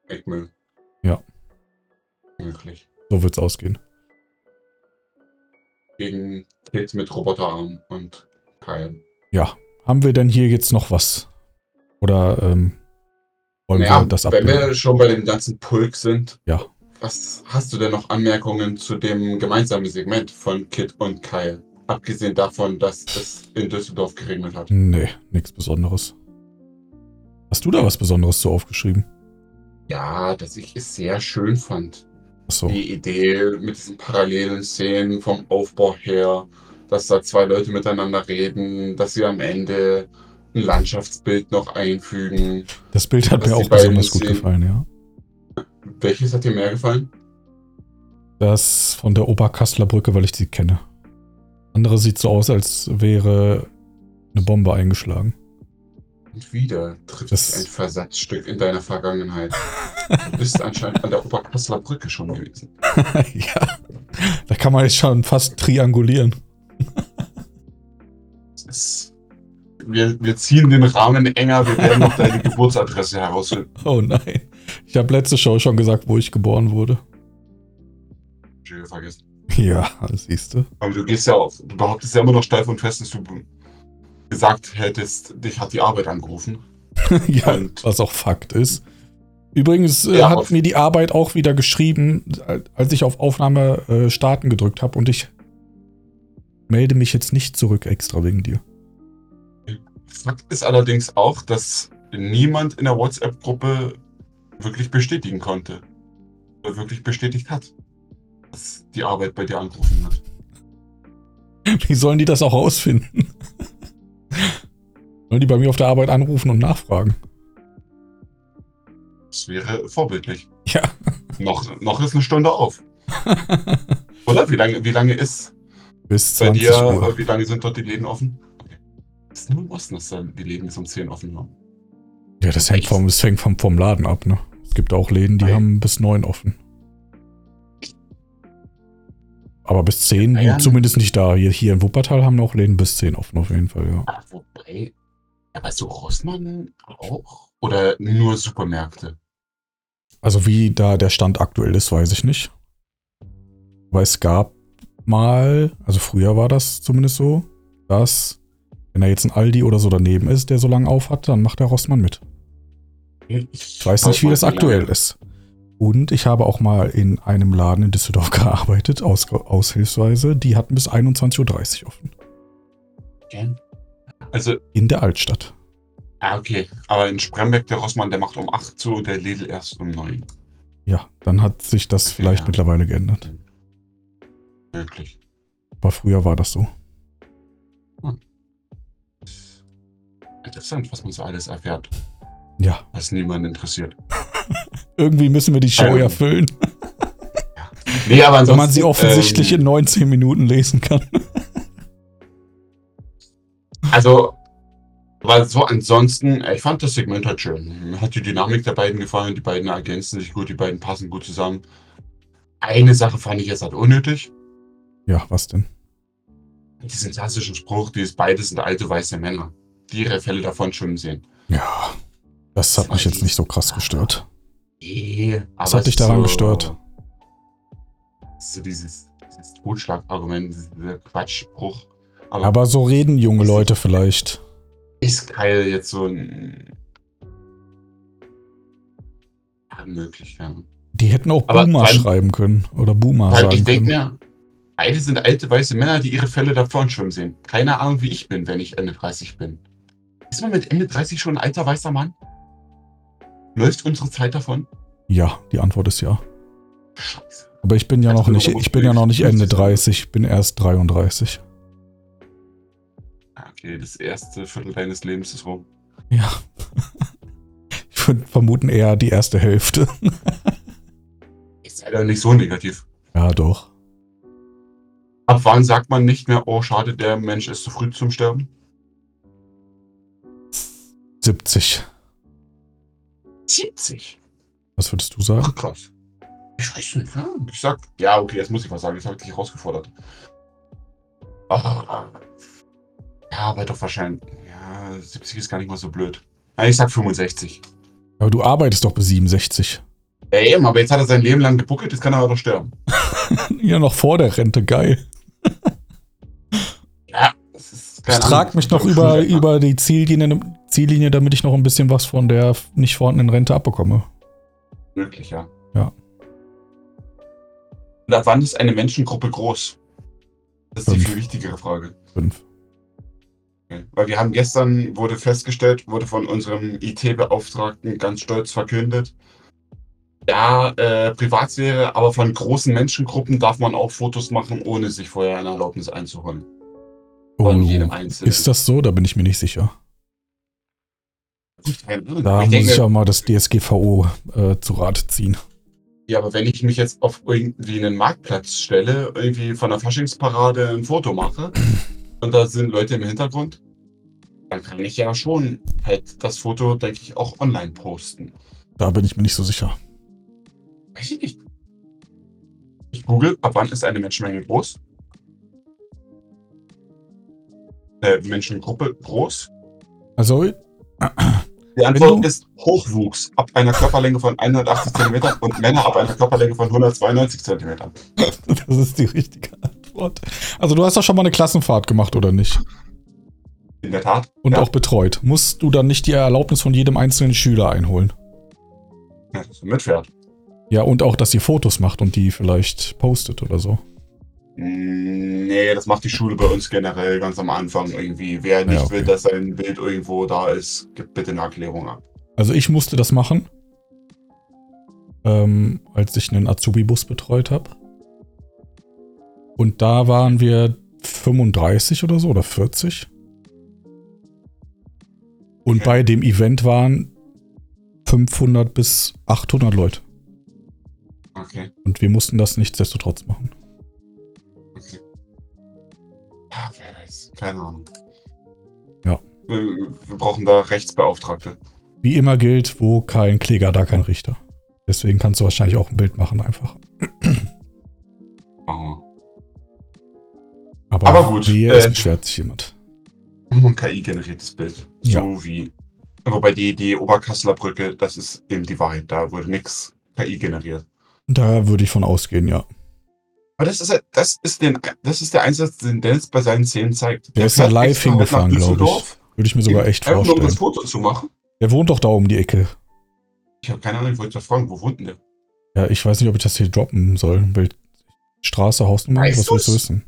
Speaker 2: Eggmill.
Speaker 1: Ja.
Speaker 2: Möglich.
Speaker 1: So wird's ausgehen.
Speaker 2: Gegen Kid mit Roboterarm und Kyle.
Speaker 1: Ja. Haben wir denn hier jetzt noch was? Oder ähm, wollen
Speaker 2: Naja,
Speaker 1: wir das
Speaker 2: wenn
Speaker 1: abbilden?
Speaker 2: wir schon bei dem ganzen Pulk sind,
Speaker 1: Ja.
Speaker 2: was hast du denn noch Anmerkungen zu dem gemeinsamen Segment von Kid und Kyle? Abgesehen davon, dass es in Düsseldorf geregnet hat.
Speaker 1: Nee, nichts Besonderes. Hast du da was Besonderes zu aufgeschrieben?
Speaker 2: Ja, dass ich es sehr schön fand.
Speaker 1: Achso.
Speaker 2: Die Idee mit diesen parallelen Szenen vom Aufbau her, dass da zwei Leute miteinander reden, dass sie am Ende ein Landschaftsbild noch einfügen.
Speaker 1: Das Bild hat mir
Speaker 2: die
Speaker 1: auch besonders gut
Speaker 2: sehen-
Speaker 1: gefallen, ja.
Speaker 2: Welches hat dir mehr gefallen?
Speaker 1: Das von der Oberkassler Brücke, weil ich sie kenne. Andere sieht so aus, als wäre eine Bombe eingeschlagen.
Speaker 2: Und wieder trifft
Speaker 1: Das-
Speaker 2: ein Versatzstück in deiner Vergangenheit. Du bist anscheinend an der Oberkasseler Brücke schon gewesen.
Speaker 1: ja. Da kann man jetzt schon fast triangulieren.
Speaker 2: Es ist, wir, wir ziehen den Rahmen enger, wir werden noch deine Geburtsadresse herausfinden.
Speaker 1: Oh nein. Ich habe letzte Show schon gesagt, wo ich geboren wurde.
Speaker 2: Hab vergessen.
Speaker 1: Ja, siehst du.
Speaker 2: Aber du gehst ja auf, du behauptest ja immer noch steif und fest, dass du gesagt hättest, dich hat die Arbeit angerufen.
Speaker 1: ja,
Speaker 2: Und-
Speaker 1: was auch Fakt ist. Übrigens äh,
Speaker 2: Ja,
Speaker 1: hat mir die Arbeit auch wieder geschrieben, als ich auf Aufnahme äh, starten gedrückt habe und ich melde mich jetzt nicht zurück extra wegen dir.
Speaker 2: Fakt ist allerdings auch, dass niemand in der WhatsApp-Gruppe wirklich bestätigen konnte. Oder wirklich bestätigt hat, dass die Arbeit bei dir angerufen hat.
Speaker 1: Wie sollen die das auch rausfinden? sollen die bei mir auf der Arbeit anrufen und nachfragen?
Speaker 2: Das wäre vorbildlich.
Speaker 1: Ja.
Speaker 2: Noch, noch ist eine Stunde auf. Oder? Wie lange, wie lange ist
Speaker 1: Bis
Speaker 2: bei
Speaker 1: 20
Speaker 2: dir,
Speaker 1: Uhr.
Speaker 2: wie lange sind dort die Läden offen? Ist nur im Osten, dass da die Läden bis um 10 offen haben.
Speaker 1: Ja, das hängt vom, das hängt vom, vom Laden ab, ne? Es gibt auch Läden, die
Speaker 2: Ei.
Speaker 1: haben bis 9 offen. Aber bis 10,
Speaker 2: Ja, ja.
Speaker 1: zumindest nicht da. Hier, hier in Wuppertal haben auch Läden bis 10 offen, auf jeden Fall, ja.
Speaker 2: Wobei, aber so Rossmann auch? Oder nur Supermärkte?
Speaker 1: Also wie da der Stand aktuell ist, weiß ich nicht. Aber es gab mal, also früher war das zumindest so, dass wenn da jetzt ein Aldi oder so daneben ist, der so lange auf hat, dann macht der Rossmann mit. Ich weiß nicht, wie das aktuell ist. Und ich habe auch mal in einem Laden in Düsseldorf gearbeitet, aus, aushilfsweise. Die hatten bis 21.30 Uhr offen.
Speaker 2: Okay. Also,
Speaker 1: In der Altstadt.
Speaker 2: ah, okay. Aber in Spremberg, der Rossmann, der macht um 8 zu, der Lidl erst um 9.
Speaker 1: Ja, dann hat sich das
Speaker 2: Okay,
Speaker 1: vielleicht
Speaker 2: ja.
Speaker 1: mittlerweile geändert.
Speaker 2: Möglich.
Speaker 1: Aber früher war das so.
Speaker 2: Interessant, was man so alles erfährt,
Speaker 1: Ja,
Speaker 2: was niemanden interessiert.
Speaker 1: irgendwie müssen wir die Show
Speaker 2: Ähm,
Speaker 1: ja füllen,
Speaker 2: Nee, aber
Speaker 1: wenn man sie offensichtlich
Speaker 2: ähm,
Speaker 1: in 19 Minuten lesen kann.
Speaker 2: Also, weil so ansonsten, äh, ich fand das Segment halt schön. Mir hat die Dynamik der beiden gefallen, die beiden ergänzen sich gut, die beiden passen gut zusammen. Eine Sache fand ich jetzt halt unnötig.
Speaker 1: Ja, was denn?
Speaker 2: Diesen klassischen Spruch, dieses beides sind alte weiße Männer, die ihre Fälle davon schwimmen sehen.
Speaker 1: Ja, das hat mich jetzt nicht so krass gestört.
Speaker 2: Nee,
Speaker 1: Was hat dich daran gestört?
Speaker 2: So dieses, dieses Totschlagargument, dieser Quatschspruch. Aber,
Speaker 1: Aber so reden junge Leute vielleicht.
Speaker 2: ist Kyle jetzt so ein. Ja, möglich, ja.
Speaker 1: Die hätten auch
Speaker 2: Aber
Speaker 1: Boomer
Speaker 2: weil-
Speaker 1: schreiben können. Oder Boomer
Speaker 2: Weil
Speaker 1: sagen
Speaker 2: ich denke mir, beide sind alte weiße Männer, die ihre Fälle davon schwimmen sehen. Keine Ahnung, wie ich bin, wenn ich Ende 30 bin. Ist man mit Ende 30 schon ein alter weißer Mann? Läuft unsere Zeit davon?
Speaker 1: Ja, die Antwort ist ja.
Speaker 2: Scheiße.
Speaker 1: Aber ich bin ja noch nicht, ich bin ja noch nicht Ende
Speaker 2: 50.
Speaker 1: 30, ich bin erst 33.
Speaker 2: Ah, Okay, das erste Viertel deines Lebens ist rum.
Speaker 1: Ja. Ich würde vermuten eher die erste Hälfte.
Speaker 2: Ist leider nicht so negativ.
Speaker 1: Ja, doch.
Speaker 2: Ab wann sagt man nicht mehr, oh schade, der Mensch ist zu früh zum Sterben?
Speaker 1: 70.
Speaker 2: 70.
Speaker 1: Was würdest du sagen?
Speaker 2: Ach krass. Ich weiß nicht, ja. Ich sag, ja, okay, jetzt muss ich was sagen. Jetzt habe ich dich herausgefordert. Ah. Ja, aber doch wahrscheinlich. Ja, 70 ist gar nicht mal so blöd. Ich sag 65.
Speaker 1: Aber du arbeitest doch bis 67.
Speaker 2: Ja, eben, aber jetzt hat er sein Leben lang gebuckelt, jetzt kann er aber doch sterben.
Speaker 1: Ja, noch vor der Rente, geil.
Speaker 2: Ja, das ist
Speaker 1: Ich
Speaker 2: keine
Speaker 1: trag mich noch über, über die Ziellinie, Ziellinie, damit ich noch ein bisschen was von der nicht vorhandenen Rente abbekomme.
Speaker 2: Möglich, ja.
Speaker 1: Ja.
Speaker 2: Und ab wann ist eine Menschengruppe groß? Das ist die
Speaker 1: Fünf.
Speaker 2: viel wichtigere Frage.
Speaker 1: Fünf.
Speaker 2: Okay. Weil wir haben gestern, wurde festgestellt, wurde von unserem IT-Beauftragten ganz stolz verkündet, ja, äh, Privatsphäre, aber von großen Menschengruppen darf man auch Fotos machen, ohne sich vorher eine Erlaubnis einzuholen. Von
Speaker 1: Oh,
Speaker 2: jedem Einzelnen.
Speaker 1: ist das so? Da bin ich mir nicht sicher. Da
Speaker 2: ich
Speaker 1: muss
Speaker 2: denke,
Speaker 1: ich auch mal das DSGVO äh, zu Rate ziehen.
Speaker 2: ja, aber wenn ich mich jetzt auf irgendwie einen Marktplatz stelle, irgendwie von der Faschingsparade ein Foto mache und da sind Leute im Hintergrund, dann kann ich ja schon halt das Foto, denke ich, auch online posten.
Speaker 1: Da bin ich mir nicht so sicher.
Speaker 2: Weiß ich nicht. Ich google, ab wann ist eine Menschenmenge groß? Äh, Menschengruppe groß?
Speaker 1: Also,
Speaker 2: Die Antwort ist Hochwuchs ab einer Körperlänge von 180 cm und Männer ab einer Körperlänge von 192 cm.
Speaker 1: das ist die richtige Antwort. Also, du hast doch schon mal eine Klassenfahrt gemacht, oder nicht?
Speaker 2: In der Tat.
Speaker 1: Und
Speaker 2: ja,
Speaker 1: auch betreut. Musst du dann nicht die Erlaubnis von jedem einzelnen Schüler einholen?
Speaker 2: Ja, dass er mitfährt.
Speaker 1: Ja, und auch, dass ihr Fotos macht und die vielleicht postet oder so.
Speaker 2: Nee, das macht die Schule bei uns generell ganz am Anfang irgendwie. Wer nicht
Speaker 1: okay.
Speaker 2: will, dass sein Bild irgendwo da ist, gibt bitte eine Erklärung ab.
Speaker 1: Also ich musste das machen, ähm, als ich einen Azubi-Bus betreut habe. Und da waren wir 35 oder so oder 40. Und
Speaker 2: Okay.
Speaker 1: bei dem Event waren 500 bis 800 Leute.
Speaker 2: Okay,
Speaker 1: Und wir mussten das nichtsdestotrotz machen.
Speaker 2: Ja, wer weiß. Keine Ahnung.
Speaker 1: Ja.
Speaker 2: Wir, wir brauchen da Rechtsbeauftragte.
Speaker 1: Wie immer gilt, wo kein Kläger, da kein Richter. Deswegen kannst du wahrscheinlich auch ein Bild machen einfach.
Speaker 2: Wir.
Speaker 1: Aber,
Speaker 2: Aber gut,
Speaker 1: Hier
Speaker 2: äh,
Speaker 1: es beschwert sich jemand.
Speaker 2: Ein KI-generiertes Bild. So
Speaker 1: Ja.
Speaker 2: wie. Wobei die, die Oberkasseler Brücke, das ist eben die Wahrheit. Da wurde nichts KI generiert.
Speaker 1: Da würde ich von ausgehen, ja.
Speaker 2: Aber das ist, das ist, den, das ist der Einsatz, den Dennis bei seinen Szenen zeigt.
Speaker 1: Der ist ja live hingefahren, glaube ich. Würde ich mir sogar echt
Speaker 2: nur um das
Speaker 1: vorstellen.
Speaker 2: Foto zu machen.
Speaker 1: Der wohnt doch da um die Ecke.
Speaker 2: Ich habe keine Ahnung, ich wollte das fragen, wo wohnt denn der?
Speaker 1: Ja, ich weiß nicht, ob ich das hier droppen soll. Straße, Hausnummer,
Speaker 2: Weißt
Speaker 1: was willst du
Speaker 2: du's?
Speaker 1: wissen?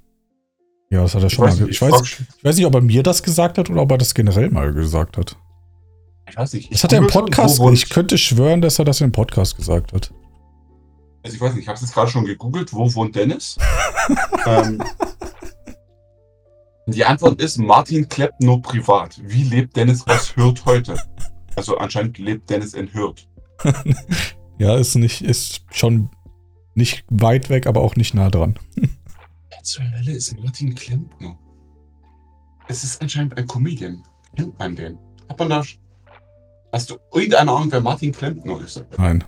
Speaker 1: Ja, das hat er schon mal. ge- Ich weiß, ich weiß nicht, ob er mir das gesagt hat oder ob er das generell mal gesagt hat.
Speaker 2: ich weiß nicht. ich
Speaker 1: Das hat er im
Speaker 2: schon,
Speaker 1: Podcast.
Speaker 2: wohnt-
Speaker 1: Ich könnte schwören, dass er das im Podcast gesagt hat.
Speaker 2: Also ich weiß nicht, ich habe es jetzt gerade schon gegoogelt, wo wohnt Dennis? ähm, die Antwort ist, Martin Klepp nur privat. Wie lebt Dennis aus Hürth heute? Also anscheinend lebt Dennis in Hürth.
Speaker 1: Ja, ist nicht, ist schon nicht weit weg, aber auch nicht nah dran.
Speaker 2: Zur Hölle ist Martin Klempner? Es ist anscheinend ein Comedian. Kennt man den? Hat man da... Hast du irgendeine Ahnung, wer Martin Klempner ist?
Speaker 1: Nein.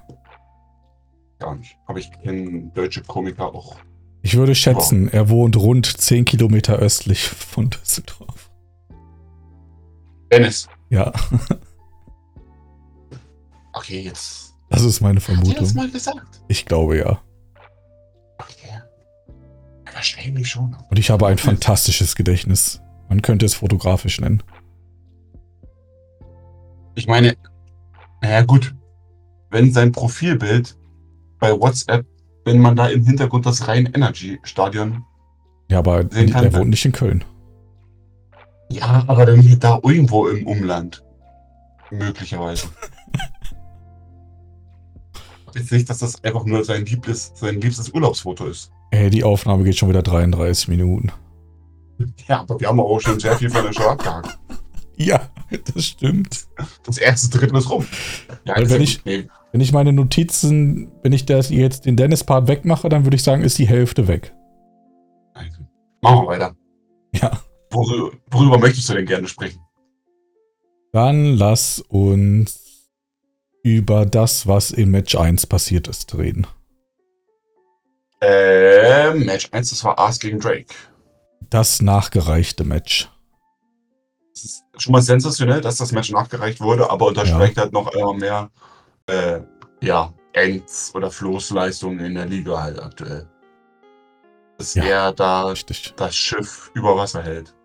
Speaker 2: Gar nicht. Aber ich kenne deutsche Komiker auch.
Speaker 1: Ich würde schätzen, er wohnt rund 10 Kilometer östlich von Düsseldorf.
Speaker 2: Dennis.
Speaker 1: Ja,
Speaker 2: Okay, jetzt...
Speaker 1: das ist meine
Speaker 2: Hat er das
Speaker 1: Vermutung.
Speaker 2: mal gesagt?
Speaker 1: Ich glaube ja.
Speaker 2: Okay. Wahrscheinlich schon.
Speaker 1: Und ich habe ein fantastisches Gedächtnis. Man könnte es fotografisch nennen.
Speaker 2: Ich meine, naja gut, wenn sein Profilbild bei WhatsApp, wenn man da im Hintergrund das Rhein Energy Stadion,
Speaker 1: Ja, aber
Speaker 2: Sehen kann
Speaker 1: der wohnt nicht in Köln.
Speaker 2: ja, aber dann da irgendwo im Umland. Möglicherweise. Jetzt nicht, dass das einfach nur sein liebstes, sein liebstes Urlaubsfoto ist.
Speaker 1: Ey, die Aufnahme geht schon wieder 33 Minuten.
Speaker 2: Ja, aber wir haben auch schon sehr viel von der Show abgehakt.
Speaker 1: Ja, das stimmt.
Speaker 2: Das erste Drittel ist rum. Ja,
Speaker 1: Weil wenn ich-. Wenn ich meine Notizen, wenn ich das jetzt den Dennis-Part wegmache, dann würde ich sagen, ist die Hälfte weg.
Speaker 2: also, machen wir weiter.
Speaker 1: Ja.
Speaker 2: Worüber, worüber möchtest du denn gerne sprechen?
Speaker 1: Dann lass uns über das, was in Match 1 passiert ist, reden.
Speaker 2: Äh, Match 1, das war Ars gegen Drake.
Speaker 1: Das nachgereichte Match.
Speaker 2: Es ist schon mal sensationell, dass das Match nachgereicht wurde, aber unterstreicht halt noch einmal mehr, äh, ja, Ends- oder Floßleistungen in der Liga halt aktuell. Dass
Speaker 1: Ja.
Speaker 2: er da
Speaker 1: Richtig.
Speaker 2: das Schiff über Wasser hält.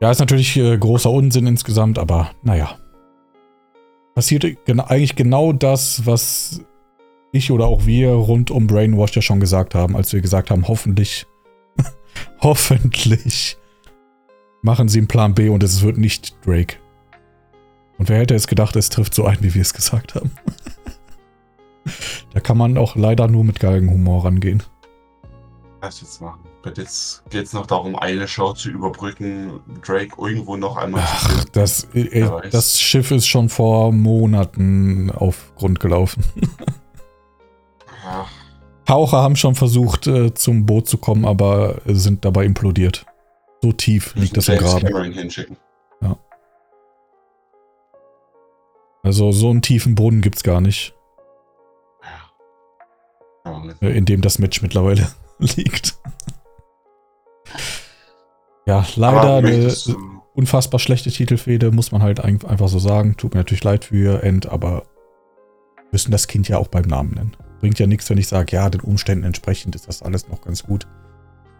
Speaker 1: Ja, ist natürlich äh, großer Unsinn insgesamt, aber naja. Passierte gen eigentlich genau das, was ich oder auch wir rund um Brainwash ja schon gesagt haben, als wir gesagt haben, hoffentlich, hoffentlich machen sie einen Plan B und es wird nicht Drake. Und wer hätte es gedacht, es trifft so ein, wie wir es gesagt haben. da kann man auch leider nur mit Galgenhumor rangehen.
Speaker 2: Was jetzt machen? Jetzt geht es noch darum, eine Show zu überbrücken, Drake irgendwo noch einmal
Speaker 1: Ach, zu sehen. Das, äh, das Schiff ist schon vor Monaten auf Grund gelaufen. Ach. Taucher haben schon versucht, äh, zum Boot zu kommen, aber sind dabei implodiert. So tief liegt das im Graben. Ja. Also so einen tiefen Boden gibt es gar nicht. Äh, in dem das Match mittlerweile liegt. Ja, leider eine unfassbar schlechte Titelfehde, muss man halt einfach so sagen. Tut mir natürlich leid für End, aber müssen das Kind ja auch beim Namen nennen. Bringt ja nichts, wenn ich sage, ja, den Umständen entsprechend ist das alles noch ganz gut.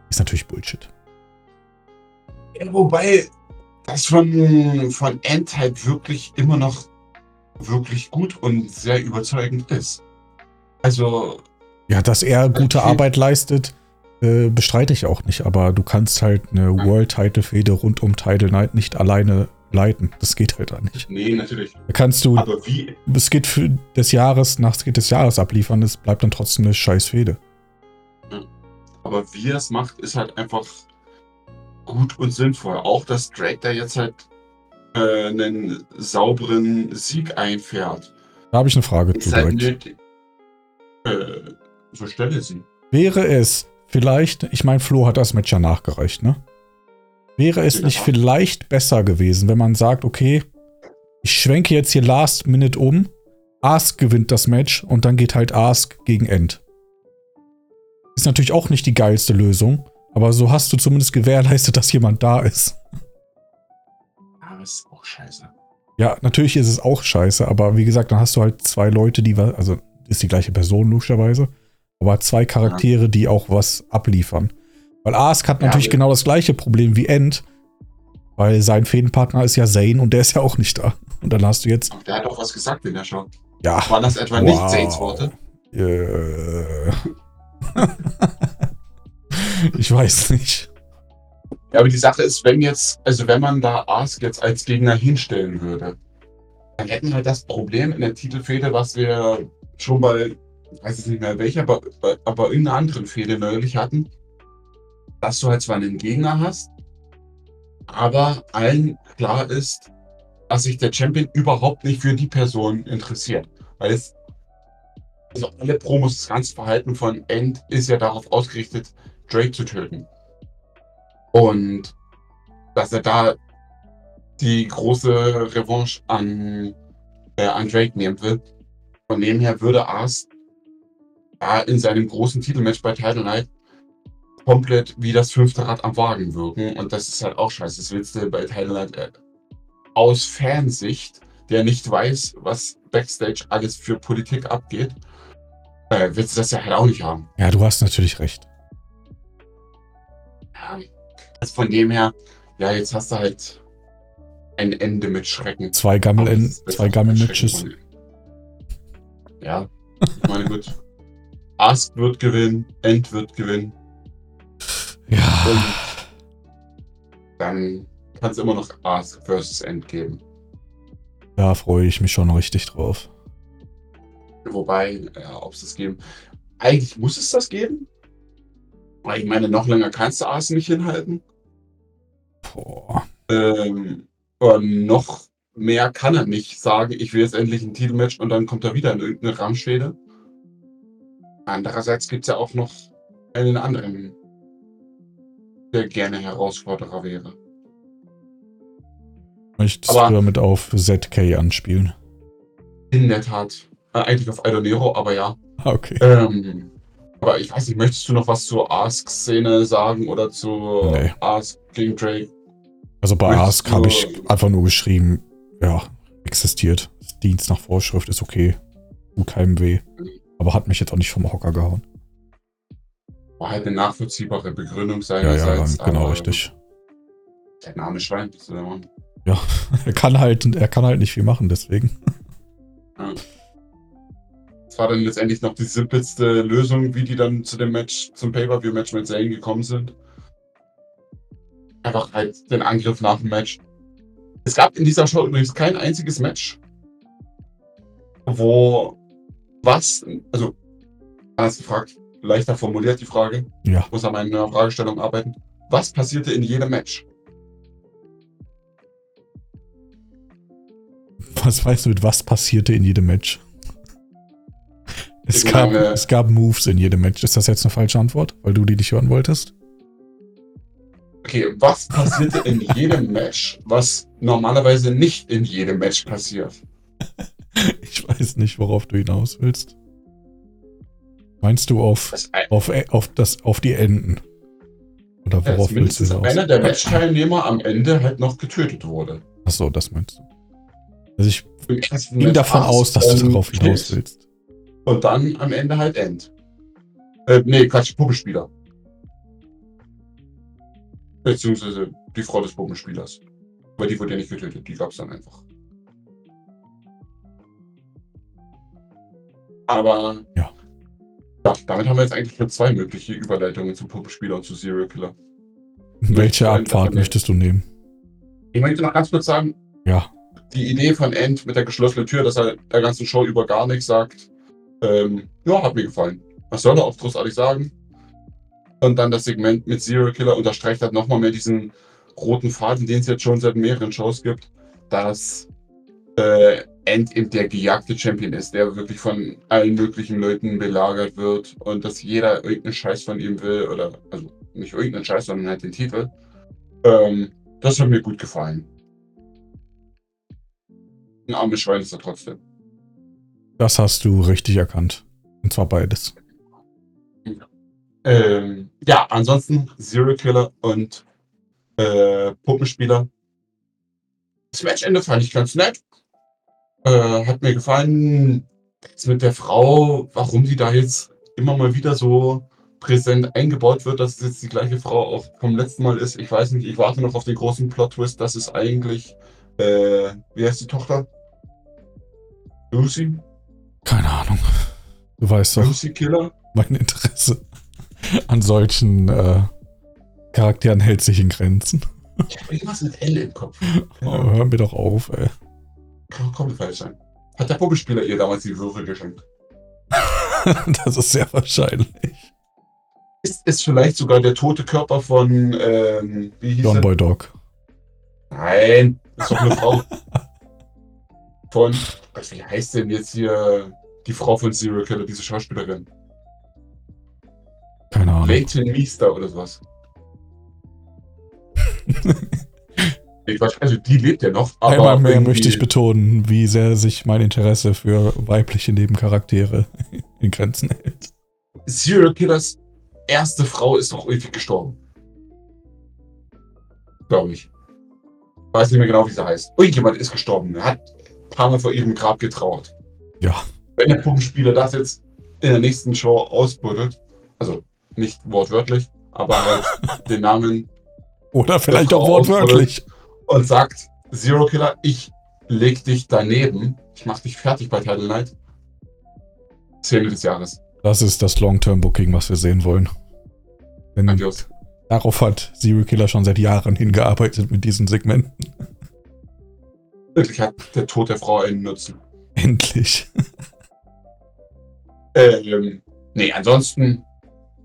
Speaker 1: Ist natürlich Bullshit.
Speaker 2: Ja, wobei das von, von End halt wirklich immer noch wirklich gut und sehr überzeugend ist. Also.
Speaker 1: Ja, dass er gute okay. Arbeit leistet, äh, bestreite ich auch nicht, aber du kannst halt eine World-Title-Fehde rund um Title Night nicht alleine leiten. Das geht halt da nicht.
Speaker 2: Nee, natürlich.
Speaker 1: Da kannst du
Speaker 2: aber wie?
Speaker 1: es geht für des Jahres, nach Skit des Jahres abliefern, es bleibt dann trotzdem eine scheiß Fehde.
Speaker 2: Aber wie er es macht, ist halt einfach gut und sinnvoll. Auch, dass Drake da jetzt halt äh, einen sauberen Sieg einfährt.
Speaker 1: Da habe ich eine Frage zu
Speaker 2: halt. Äh, so stelle sie.
Speaker 1: Wäre es vielleicht, ich meine, Flo hat das Match ja nachgereicht, ne? Wäre es nicht vielleicht besser gewesen, wenn man sagt, okay, ich schwenke jetzt hier Last Minute um, Ask gewinnt das Match und dann geht halt Ask gegen End. Ist natürlich auch nicht die geilste Lösung, aber so hast du zumindest gewährleistet, dass jemand da ist.
Speaker 2: Auch scheiße.
Speaker 1: Ja, natürlich ist es auch scheiße, aber wie gesagt, dann hast du halt zwei Leute, die, also ist die gleiche Person logischerweise, aber zwei Charaktere, ja. die auch was abliefern. Weil Ask hat natürlich ja, genau das gleiche Problem wie End, weil sein Fädenpartner ist ja Zane und der ist ja auch nicht da. Und dann hast du jetzt.
Speaker 2: Ach, der hat auch was gesagt in der Show.
Speaker 1: Ja.
Speaker 2: Waren das etwa wow. nicht Zanes Worte?
Speaker 1: Äh. ich weiß nicht.
Speaker 2: Ja, aber die Sache ist, wenn jetzt, also wenn man da Ask jetzt als Gegner hinstellen würde, dann hätten wir halt das Problem in der Titelfehde, was wir schon bei, ich weiß jetzt nicht mehr welcher, aber, aber in einer anderen Fehde neulich hatten, dass du halt zwar einen Gegner hast, aber allen klar ist, dass sich der Champion überhaupt nicht für die Person interessiert. Weil es, also alle Promos, das ganze Verhalten von End ist ja darauf ausgerichtet, Drake zu töten. Und dass er da die große Revanche an, äh, an Drake nehmen will. Von dem her würde Ars da in seinem großen Titelmatch bei Title Night komplett wie das fünfte Rad am Wagen wirken. Und das ist halt auch scheiße. Das willst du bei Thailand äh, aus Fansicht, der nicht weiß, was Backstage alles für Politik abgeht, äh, willst du das ja halt auch nicht haben.
Speaker 1: Ja, du hast natürlich recht.
Speaker 2: Ja, also von dem her, ja, jetzt hast du halt ein Ende mit Schrecken.
Speaker 1: Zwei Gammel, zwei Gammel-Matches.
Speaker 2: Ja, ich meine, gut. Ast wird gewinnen, End wird gewinnen.
Speaker 1: Ja. Und
Speaker 2: dann kann es immer noch Ask vs. End geben.
Speaker 1: Da freue ich mich schon richtig drauf.
Speaker 2: Wobei, ja, ob es das geben. Eigentlich muss es das geben. Weil ich meine, noch länger kannst du Ask nicht hinhalten.
Speaker 1: Boah.
Speaker 2: Ähm, noch mehr kann er nicht sagen, ich will jetzt endlich ein Titelmatch und dann kommt er wieder in irgendeine Ramschwede. Andererseits gibt es ja auch noch einen anderen der gerne Herausforderer wäre.
Speaker 1: Möchtest aber du damit auf ZK anspielen?
Speaker 2: In der Tat. Äh, eigentlich auf Idonero, aber ja.
Speaker 1: Ah, okay.
Speaker 2: Ähm, aber ich weiß nicht, möchtest du noch was zur Ask-Szene sagen oder zu nee. Ask gegen Drake?
Speaker 1: Also bei möchtest Ask habe ich einfach nur geschrieben, ja, existiert. Dienst nach Vorschrift ist okay. Tut keinem weh. Aber hat mich jetzt auch nicht vom Hocker gehauen
Speaker 2: war halt eine nachvollziehbare Begründung
Speaker 1: seinerseits. Ja, ja, genau, richtig.
Speaker 2: Der Name Schwein, ist der Mann.
Speaker 1: Ja, er kann halt, er kann halt nicht viel machen, deswegen.
Speaker 2: Ja. War dann letztendlich noch die simpelste Lösung, wie die dann zu dem Match, zum Pay-Per-View-Match mit Zane gekommen sind. einfach halt den Angriff nach dem Match. Es gab in dieser Show übrigens kein einziges Match, wo was, also anders gefragt, leichter formuliert die Frage,
Speaker 1: Ja.
Speaker 2: muss an meiner Fragestellung arbeiten. Was passierte in jedem Match?
Speaker 1: Was weißt du mit was passierte in jedem Match? Es gab, es gab Moves in jedem Match. Ist das jetzt eine falsche Antwort, weil du die nicht hören wolltest?
Speaker 2: Okay, was passierte in jedem Match, was normalerweise nicht in jedem Match passiert?
Speaker 1: Ich weiß nicht, worauf du hinaus willst. Meinst du auf,
Speaker 2: Das
Speaker 1: auf, auf, das, auf die Enden? Oder worauf willst du hinaus?
Speaker 2: einer der Matchteilnehmer am Ende halt noch getötet wurde.
Speaker 1: Achso, das meinst du. Also ich ging davon aus, dass du darauf hinaus willst.
Speaker 2: Und dann am Ende halt End. Äh, nee, Quatsch, Puppenspieler. Beziehungsweise die Frau des Puppenspielers. Aber die wurde ja nicht getötet, die gab's dann einfach. Aber.
Speaker 1: Ja.
Speaker 2: Ja, damit haben wir jetzt eigentlich nur zwei mögliche Überleitungen zum Puppenspieler und zu Serial Killer.
Speaker 1: Welche Abfahrt möchtest du nehmen?
Speaker 2: Ich möchte noch ganz kurz sagen,
Speaker 1: Ja.
Speaker 2: die Idee von End mit der geschlossenen Tür, dass er der ganzen Show über gar nichts sagt, ähm, ja, hat mir gefallen. Was soll er auch großartig sagen? Und dann das Segment mit Serial Killer unterstreicht halt nochmal mehr diesen roten Faden, den es jetzt schon seit mehreren Shows gibt, dass äh, End eben der gejagte Champion ist, der wirklich von allen möglichen Leuten belagert wird und dass jeder irgendeinen Scheiß von ihm will, oder also nicht irgendeinen Scheiß, sondern halt den Titel. Ähm, das hat mir gut gefallen. Ein armes Schwein ist er trotzdem.
Speaker 1: Das hast du richtig erkannt. Und zwar beides.
Speaker 2: Ähm, ja, ansonsten Zero Killer und äh, Puppenspieler. Das Matchende fand ich ganz nett. Äh, hat mir gefallen. Jetzt mit der Frau, warum die da jetzt immer mal wieder so präsent eingebaut wird, dass es jetzt die gleiche Frau auch vom letzten Mal ist. Ich weiß nicht, ich warte noch auf den großen Plot-Twist, dass es eigentlich, äh, wie heißt die Tochter? Lucy?
Speaker 1: Keine Ahnung. Du weißt doch,
Speaker 2: Lucy Killer?
Speaker 1: mein Interesse an solchen äh, Charakteren hält sich in Grenzen.
Speaker 2: Ich habe irgendwas mit L im Kopf.
Speaker 1: Oh, hör mir doch auf, ey.
Speaker 2: Kann komplett falsch sein. Hat der Puppenspieler ihr damals die Würfel geschenkt?
Speaker 1: Das ist sehr wahrscheinlich.
Speaker 2: Ist es vielleicht sogar der tote Körper von, ähm, wie hieß
Speaker 1: John
Speaker 2: er?
Speaker 1: Boy Dog.
Speaker 2: Nein, ist doch eine Frau. Von, was, wie heißt denn jetzt hier die Frau von Serial Killer, diese Schauspielerin?
Speaker 1: Keine Ahnung.
Speaker 2: Leighton Meester oder sowas. Ich weiß, also die lebt ja noch, aber
Speaker 1: Einmal mehr möchte ich betonen, wie sehr sich mein Interesse für weibliche Nebencharaktere in Grenzen hält.
Speaker 2: Serial Killers erste Frau ist doch irgendwie gestorben. Glaube ich. Weiß nicht mehr genau, wie sie heißt. Irgendjemand ist gestorben. Hat paar Mal vor ihrem Grab getrauert.
Speaker 1: Ja.
Speaker 2: Wenn der Puppenspieler das jetzt in der nächsten Show ausbuddelt, also nicht wortwörtlich, aber halt den Namen
Speaker 1: Oder vielleicht auch wortwörtlich.
Speaker 2: und sagt, Zero Killer, ich leg dich daneben. Ich mach dich fertig bei Title Night. Szene des Jahres.
Speaker 1: Das ist das Long-Term-Booking, was wir sehen wollen. Denn
Speaker 2: Adios.
Speaker 1: darauf hat Serial Killer schon seit Jahren hingearbeitet mit diesen Segmenten.
Speaker 2: Wirklich hat der Tod der Frau einen Nutzen.
Speaker 1: Endlich.
Speaker 2: Ähm, nee, ansonsten,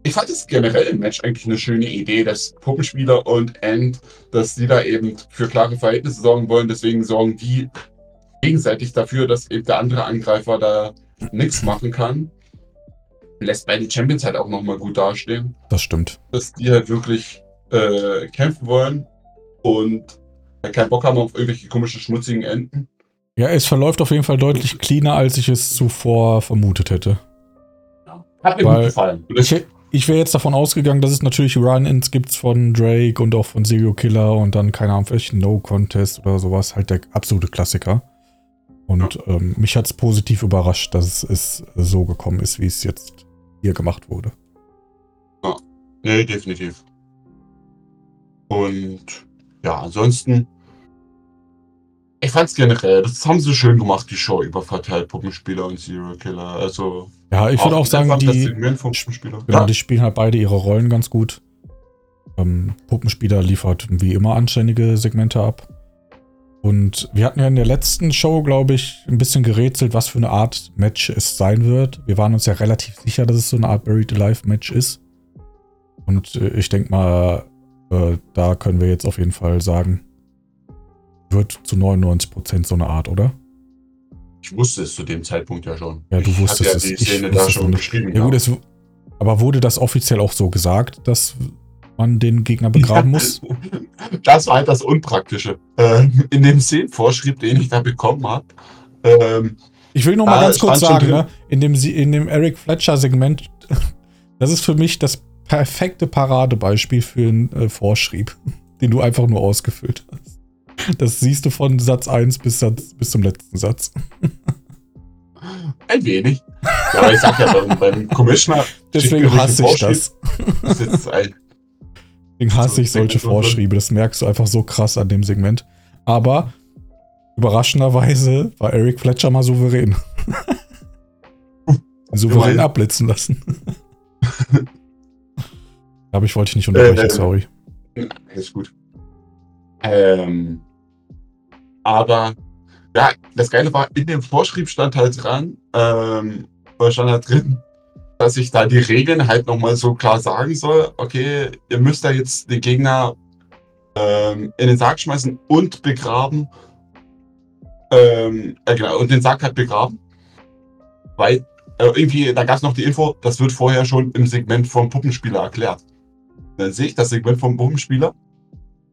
Speaker 2: ich fand es generell im Match eigentlich eine schöne Idee, dass Puppenspieler und End, dass die da eben für klare Verhältnisse sorgen wollen. Deswegen sorgen die gegenseitig dafür, dass eben der andere Angreifer da nichts machen kann. Lässt beide Champions halt auch nochmal gut dastehen,
Speaker 1: Das stimmt.
Speaker 2: dass die halt wirklich äh, kämpfen wollen und halt keinen Bock haben auf irgendwelche komischen, schmutzigen Enden.
Speaker 1: Ja, es verläuft auf jeden Fall deutlich cleaner, als ich es zuvor vermutet hätte.
Speaker 2: Hat mir
Speaker 1: Weil-
Speaker 2: gut gefallen.
Speaker 1: Ich, ich wäre jetzt davon ausgegangen, dass es natürlich Run-Ins gibt von Drake und auch von Serial Killer und dann, keine Ahnung, vielleicht No-Contest oder sowas. Halt der absolute Klassiker. Und ähm, mich hat es positiv überrascht, dass es so gekommen ist, wie es jetzt hier gemacht wurde.
Speaker 2: Nee, definitiv. Und ja, ansonsten. Ich fand's generell, das haben sie schön gemacht, die Show über verteilt Puppenspieler und Serial Killer. Also.
Speaker 1: Ja, ich würde auch sagen, die, genau,
Speaker 2: Ja,
Speaker 1: die spielen halt beide ihre Rollen ganz gut. Ähm, Puppenspieler liefert wie immer anständige Segmente ab. Und wir hatten ja in der letzten Show, glaube ich, ein bisschen gerätselt, was für eine Art Match es sein wird. Wir waren uns ja relativ sicher, dass es so eine Art Buried Alive Match ist. Und äh, ich denke mal, äh, da können wir jetzt auf jeden Fall sagen, wird zu 99% so eine Art, oder?
Speaker 2: Ich wusste es zu dem Zeitpunkt ja schon.
Speaker 1: Ja, du
Speaker 2: ich
Speaker 1: wusstest
Speaker 2: ja
Speaker 1: es.
Speaker 2: die
Speaker 1: Ich
Speaker 2: Szene
Speaker 1: wusste
Speaker 2: da schon
Speaker 1: nicht.
Speaker 2: beschrieben.
Speaker 1: Ja, gut, es, aber wurde das offiziell auch so gesagt, dass man den Gegner begraben muss?
Speaker 2: Das war halt das Unpraktische. Ähm, in dem Szenenvorschrieb, den ich da bekommen habe, ähm,
Speaker 1: Ich will nur mal ganz kurz sagen, ne, in dem, in dem Eric Fletcher-Segment, das ist für mich das perfekte Paradebeispiel für einen äh, Vorschrieb, den du einfach nur ausgefüllt hast. Das siehst du von Satz 1 bis, Satz, bis zum letzten Satz.
Speaker 2: ein wenig. Ja, aber ich sag ja, beim, beim Commissioner.
Speaker 1: Deswegen hasse ich das.
Speaker 2: Das ist ein,
Speaker 1: Deswegen hasse ich
Speaker 2: So,
Speaker 1: solche
Speaker 2: so, so.
Speaker 1: Vorschriebe. Das merkst du einfach so krass an dem Segment. Aber überraschenderweise war Eric Fletcher mal souverän. souverän abblitzen lassen. Aber ich wollte dich nicht unterbrechen,
Speaker 2: Äh,
Speaker 1: sorry.
Speaker 2: ist gut. Ähm, aber ja, das Geile war, in dem Vorschrieb stand halt dran, ähm, stand halt drin, dass ich da die Regeln halt nochmal so klar sagen soll, okay, ihr müsst da jetzt den Gegner ähm, in den Sarg schmeißen und begraben. Ähm, äh, genau, und den Sarg halt begraben. Weil äh, irgendwie, da gab es noch die Info, das wird vorher schon im Segment vom Puppenspieler erklärt. Dann sehe ich das Segment vom Puppenspieler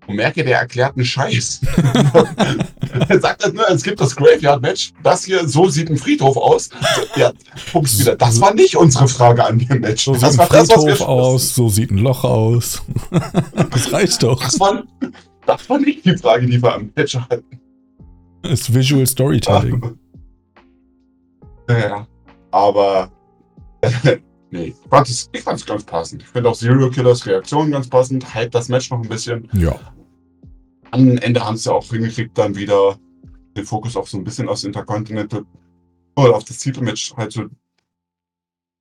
Speaker 2: und merke, der erklärt einen Scheiß. er sagt halt nur, es gibt das Graveyard-Match. Das hier, so sieht ein Friedhof aus. Ja, Puppenspieler, das war nicht unsere Frage an dem Match.
Speaker 1: So sieht
Speaker 2: das
Speaker 1: ein
Speaker 2: war das, was wir
Speaker 1: Friedhof aus, so sieht ein Loch aus. das reicht doch.
Speaker 2: Das war, das war nicht die Frage, die wir am Match hatten.
Speaker 1: Das ist Visual Storytelling.
Speaker 2: Ja, aber nee, ich fand es ich fand's ganz passend. Ich finde auch Serial Killers Reaktion ganz passend, hype das Match noch ein bisschen.
Speaker 1: Ja.
Speaker 2: Am Ende haben sie auch hingekriegt, dann wieder den Fokus auf so ein bisschen aufs Intercontinental oder auf das Titelmatch halt zu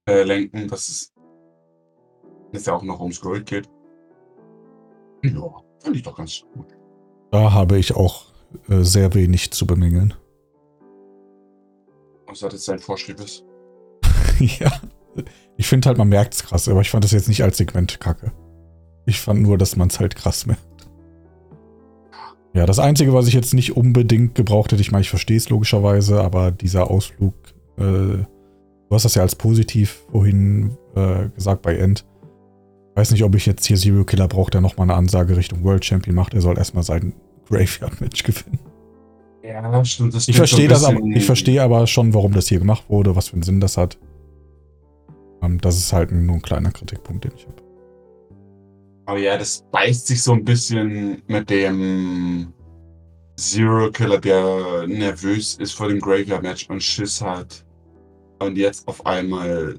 Speaker 2: äh, lenken, dass es jetzt ja auch noch ums Gold geht. Ja, fand ich doch ganz gut.
Speaker 1: Da habe ich auch äh, sehr wenig zu bemängeln.
Speaker 2: Außer dass es sein Vorschrieb ist.
Speaker 1: ja. Ich finde halt, man merkt es krass, aber ich fand das jetzt nicht als Segment kacke. Ich fand nur, dass man es halt krass merkt. Ja, das Einzige, was ich jetzt nicht unbedingt gebraucht hätte, ich meine, ich verstehe es logischerweise, aber dieser Ausflug, äh, du hast das ja als positiv vorhin äh, gesagt bei End. Ich weiß nicht, ob ich jetzt hier Zero Killer brauche, der nochmal eine Ansage Richtung World Champion macht. Er soll erstmal sein Graveyard-Match gewinnen.
Speaker 2: Ja, stimmt. Das
Speaker 1: Ich
Speaker 2: so
Speaker 1: verstehe
Speaker 2: ein
Speaker 1: das aber, ich verstehe aber schon, warum das hier gemacht wurde, was für einen Sinn das hat. Ähm, das ist halt nur ein kleiner Kritikpunkt, den ich habe.
Speaker 2: Aber ja, das beißt sich so ein bisschen mit dem Zero Killer, der nervös ist vor dem Graveyard Match und Schiss hat. Und jetzt auf einmal.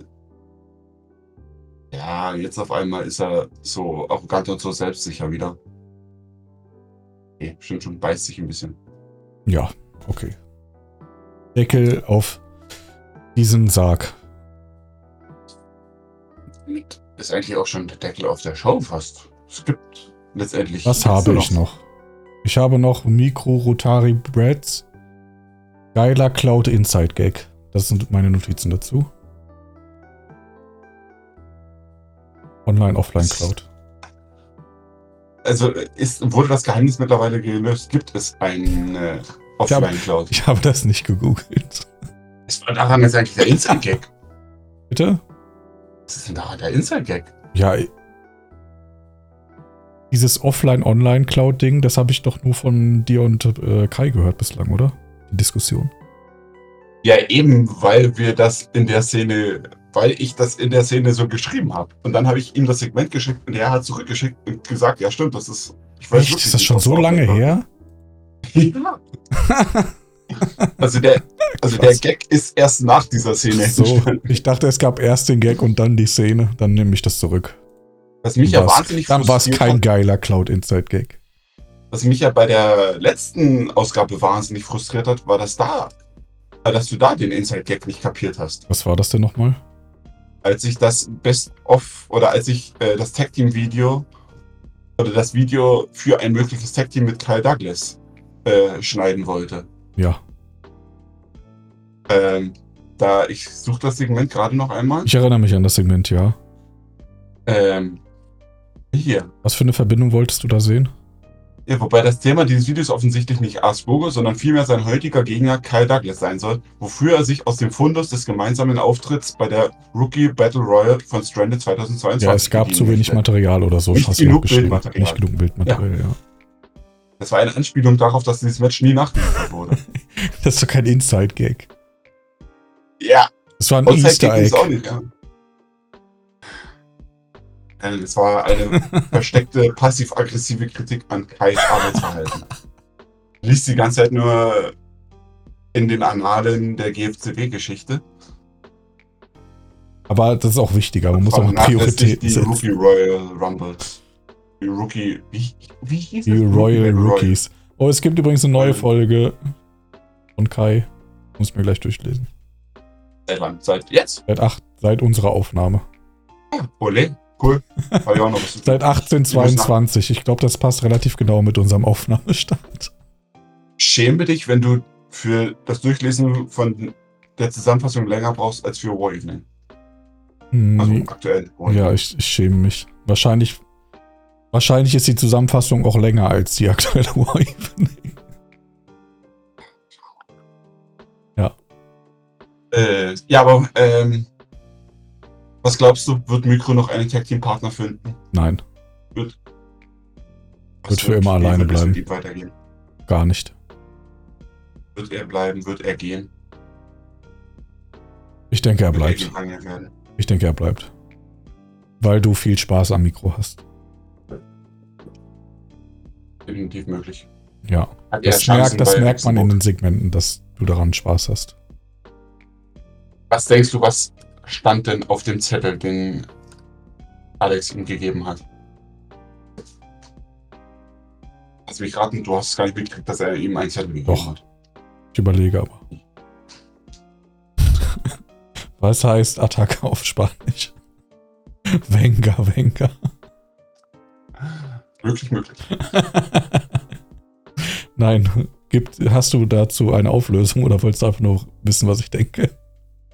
Speaker 2: Ja, jetzt auf einmal ist er so arrogant und so selbstsicher wieder. Okay, stimmt schon, beißt sich ein bisschen.
Speaker 1: Ja, okay. Deckel auf diesen Sarg.
Speaker 2: Und ist eigentlich auch schon der Deckel auf der Show fast. Es gibt letztendlich.
Speaker 1: Was habe
Speaker 2: nur
Speaker 1: ich noch? Ich habe noch Mikro Rotari Breads. Geiler Cloud Inside Gag. Das sind meine Notizen dazu. Online, Offline Cloud.
Speaker 2: Also ist, wurde das Geheimnis mittlerweile gelöst? Gibt es eine
Speaker 1: Ich habe-
Speaker 2: Offline-Cloud?
Speaker 1: Ich habe das nicht gegoogelt.
Speaker 2: Es war daran ist eigentlich der Inside-Gag.
Speaker 1: Bitte?
Speaker 2: Was ist denn daran der Inside-Gag?
Speaker 1: Ja. Dieses Offline-Online-Cloud-Ding, das habe ich doch nur von dir und äh, Kai gehört bislang, oder? Die Diskussion.
Speaker 2: Ja, eben, weil wir das in der Szene, weil ich das in der Szene so geschrieben habe. Und dann habe ich ihm das Segment geschickt und er hat zurückgeschickt und gesagt, ja stimmt, das ist. Ich
Speaker 1: Echt?
Speaker 2: wirklich
Speaker 1: Ist das schon so lange
Speaker 2: war.
Speaker 1: her?
Speaker 2: Ja. Also der, also der. Gag ist erst nach dieser Szene.
Speaker 1: So, ich dachte, es gab erst den Gag und dann die Szene. Dann nehme ich das zurück.
Speaker 2: Was mich ja wahnsinnig
Speaker 1: Dann war es kein
Speaker 2: hat,
Speaker 1: geiler Cloud Inside Gag.
Speaker 2: was mich ja bei der letzten Ausgabe wahnsinnig frustriert hat, war, dass da, äh, dass du da den Inside-Gag nicht kapiert hast.
Speaker 1: Was war das denn nochmal?
Speaker 2: Als ich das Best of oder als ich äh, das Tag Team Video oder das Video für ein mögliches Tag Team mit Kyle Douglas äh, schneiden wollte.
Speaker 1: Ja.
Speaker 2: Ähm, da ich suche das Segment gerade noch einmal.
Speaker 1: Ich erinnere mich an das Segment, ja.
Speaker 2: Ähm, hier.
Speaker 1: Was für eine Verbindung wolltest du da sehen?
Speaker 2: Ja, wobei das Thema dieses Videos offensichtlich nicht Asperger, sondern vielmehr sein heutiger Gegner Kyle Douglas sein soll, wofür er sich aus dem Fundus des gemeinsamen Auftritts bei der Rookie Battle Royale von Stranded 2022
Speaker 1: Ja, es gab zu wenig. Material oder so.
Speaker 2: Nicht
Speaker 1: ja
Speaker 2: genug. Bildmaterial.
Speaker 1: Nicht genug Bildmaterial, ja.
Speaker 2: Das war eine Anspielung darauf, dass dieses Match nie nachgeliefert wurde.
Speaker 1: Das ist doch kein Inside-Gag.
Speaker 2: ja,
Speaker 1: Das war ein Egg.
Speaker 2: auch nicht, ja. Es war eine versteckte, passiv-aggressive Kritik an Kais Arbeitsverhalten. Liest die ganze Zeit nur in den Annalen der GFCW-Geschichte.
Speaker 1: Aber das ist auch wichtiger. Man muss auch Prioritäten
Speaker 2: die
Speaker 1: setzen.
Speaker 2: Rookie Royal Rumbles. Die Rookie. Wie, wie hieß
Speaker 1: Die
Speaker 2: es?
Speaker 1: Royal
Speaker 2: Battle
Speaker 1: Rookies. Oh, es gibt übrigens eine neue
Speaker 2: Royal.
Speaker 1: Folge von Kai. Muss ich mir gleich durchlesen.
Speaker 2: Seit wann? Seit jetzt?
Speaker 1: Seit, acht, seit unserer Aufnahme.
Speaker 2: Ah, Ole. Cool.
Speaker 1: Seit 1822. Ich glaube, das passt relativ genau mit unserem Aufnahmestand.
Speaker 2: Schäme dich, wenn du für das Durchlesen von der Zusammenfassung länger brauchst als für Evening. Also
Speaker 1: Hm,
Speaker 2: aktuell. War
Speaker 1: ja, ich, ich schäme mich. Wahrscheinlich, wahrscheinlich ist die Zusammenfassung auch länger als die aktuelle War Evening.
Speaker 2: Äh, ja, aber ähm, was glaubst du, wird Mikro noch einen Tag Team Partner finden?
Speaker 1: Nein,
Speaker 2: Was
Speaker 1: Wird für immer
Speaker 2: wie
Speaker 1: alleine
Speaker 2: wird
Speaker 1: bleiben.
Speaker 2: weitergehen?
Speaker 1: gar nicht.
Speaker 2: Wird er bleiben? Wird er gehen?
Speaker 1: Ich denke, er
Speaker 2: Wird
Speaker 1: bleibt.
Speaker 2: er?
Speaker 1: Ich denke, er bleibt. Weil du viel Spaß am Mikro hast.
Speaker 2: Definitiv möglich.
Speaker 1: Ja.
Speaker 2: Hat
Speaker 1: Das, merkt, das merkt man in den Segmenten, dass du daran Spaß hast.
Speaker 2: Was denkst du, was stand denn auf dem Zettel, den Alex ihm gegeben hat? Lass mich raten, du hast gar nicht mitgekriegt, dass er ihm einen Zettel gegeben
Speaker 1: Doch.
Speaker 2: hat.
Speaker 1: Ich überlege aber. Was heißt Attacke auf Spanisch? Venga, Venga.
Speaker 2: Wirklich möglich.
Speaker 1: Nein, gibt, hast du dazu eine Auflösung oder wolltest du einfach nur wissen, was ich denke?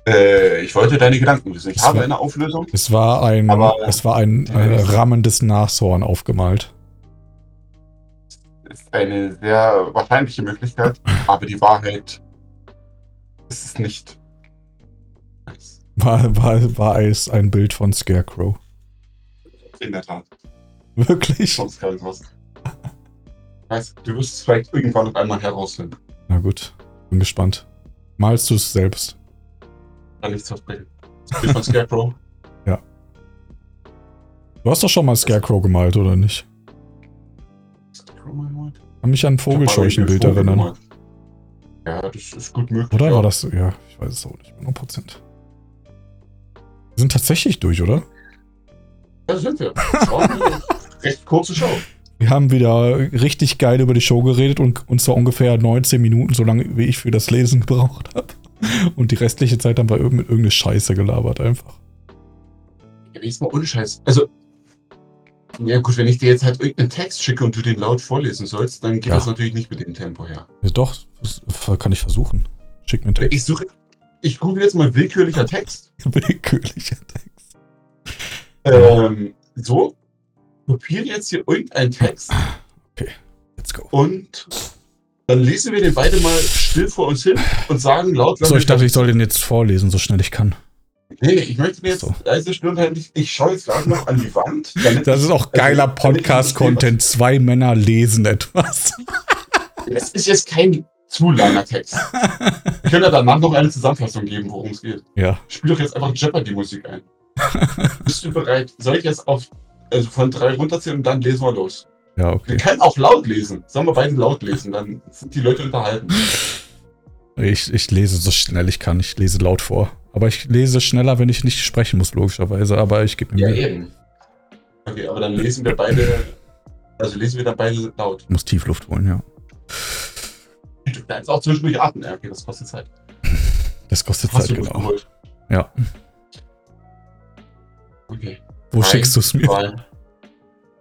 Speaker 2: Äh, ich wollte deine Gedanken wissen. Ich
Speaker 1: Das
Speaker 2: habe
Speaker 1: war-
Speaker 2: eine Auflösung.
Speaker 1: Es war ein,
Speaker 2: Aber-
Speaker 1: es war ein äh, rammendes Nashorn aufgemalt.
Speaker 2: Ist eine sehr wahrscheinliche Möglichkeit, aber die Wahrheit ist es nicht.
Speaker 1: War, war, war es ein Bild von Scarecrow.
Speaker 2: In der Tat.
Speaker 1: Wirklich?
Speaker 2: Sonst gar nicht was. Weißt, du wirst es vielleicht irgendwann noch einmal herausfinden.
Speaker 1: Na gut, bin gespannt. Malst du es selbst?
Speaker 2: Kann nichts versprechen. Das Bild von Scarecrow.
Speaker 1: Du hast doch schon mal Scarecrow gemalt, oder nicht?
Speaker 2: Scarecrow mal gemalt?
Speaker 1: Kann mich an ein Vogelscheuchenbild
Speaker 2: Ich
Speaker 1: erinnern.
Speaker 2: gemalt. Ja, das ist gut möglich.
Speaker 1: Oder
Speaker 2: ja.
Speaker 1: war das, ja, ich weiß es auch nicht, 100%. Wir sind tatsächlich durch, oder?
Speaker 2: Da sind wir. Recht kurze Show.
Speaker 1: Wir haben wieder richtig geil über die Show geredet und, und zwar ungefähr 19 Minuten, so lange wie ich für das Lesen gebraucht habe. Und die restliche Zeit haben wir mit irgendeine Scheiße gelabert einfach.
Speaker 2: Ja, jetzt mal ohne Scheiß. Also, ja gut, wenn ich dir jetzt halt irgendeinen Text schicke und du den laut vorlesen sollst, dann geht
Speaker 1: Ja.
Speaker 2: das natürlich nicht mit dem Tempo her.
Speaker 1: Ja, doch, das kann ich versuchen. Schick mir einen Text.
Speaker 2: Ich suche, ich google jetzt mal willkürlicher Text.
Speaker 1: Willkürlicher Text.
Speaker 2: Ähm, so, kopiere jetzt hier irgendeinen Text
Speaker 1: Let's go.
Speaker 2: und dann lesen wir den beide mal still vor uns hin und sagen laut.
Speaker 1: So, ich dachte, ich soll den jetzt vorlesen, so schnell ich kann.
Speaker 2: Nee, nee, ich möchte mir jetzt
Speaker 1: So.
Speaker 2: leise still und heimlich, ich schaue jetzt gerade noch an die Wand.
Speaker 1: Das ist auch geiler
Speaker 2: Also, ich
Speaker 1: Podcast-Content. Zwei Männer lesen etwas.
Speaker 2: Das ist jetzt kein zu langer Text. Können ja danach noch eine Zusammenfassung geben, worum es geht.
Speaker 1: Ja,
Speaker 2: Spiel doch jetzt einfach Jeopardy-Musik ein. Bist du bereit? Soll ich jetzt auf also von drei runterzählen und dann lesen wir los?
Speaker 1: ja,
Speaker 2: Wir
Speaker 1: okay.
Speaker 2: können auch laut lesen. Sollen wir beide laut lesen? Dann sind die Leute unterhalten.
Speaker 1: Ich, ich lese so schnell ich kann. Ich lese laut vor. Aber ich lese schneller, wenn ich nicht sprechen muss, logischerweise. Aber ich gebe mir
Speaker 2: Ja,
Speaker 1: Mühe.
Speaker 2: eben. Okay, aber dann lesen wir beide. Also lesen wir dann beide laut.
Speaker 1: Ich muss Tiefluft holen, ja.
Speaker 2: Du kannst auch zwischendurch atmen. Ja, okay, das kostet Zeit.
Speaker 1: Das kostet
Speaker 2: Hast
Speaker 1: Zeit, genau. Ja.
Speaker 2: Okay.
Speaker 1: Wo
Speaker 2: Drei,
Speaker 1: schickst du es mir?
Speaker 2: Zwei,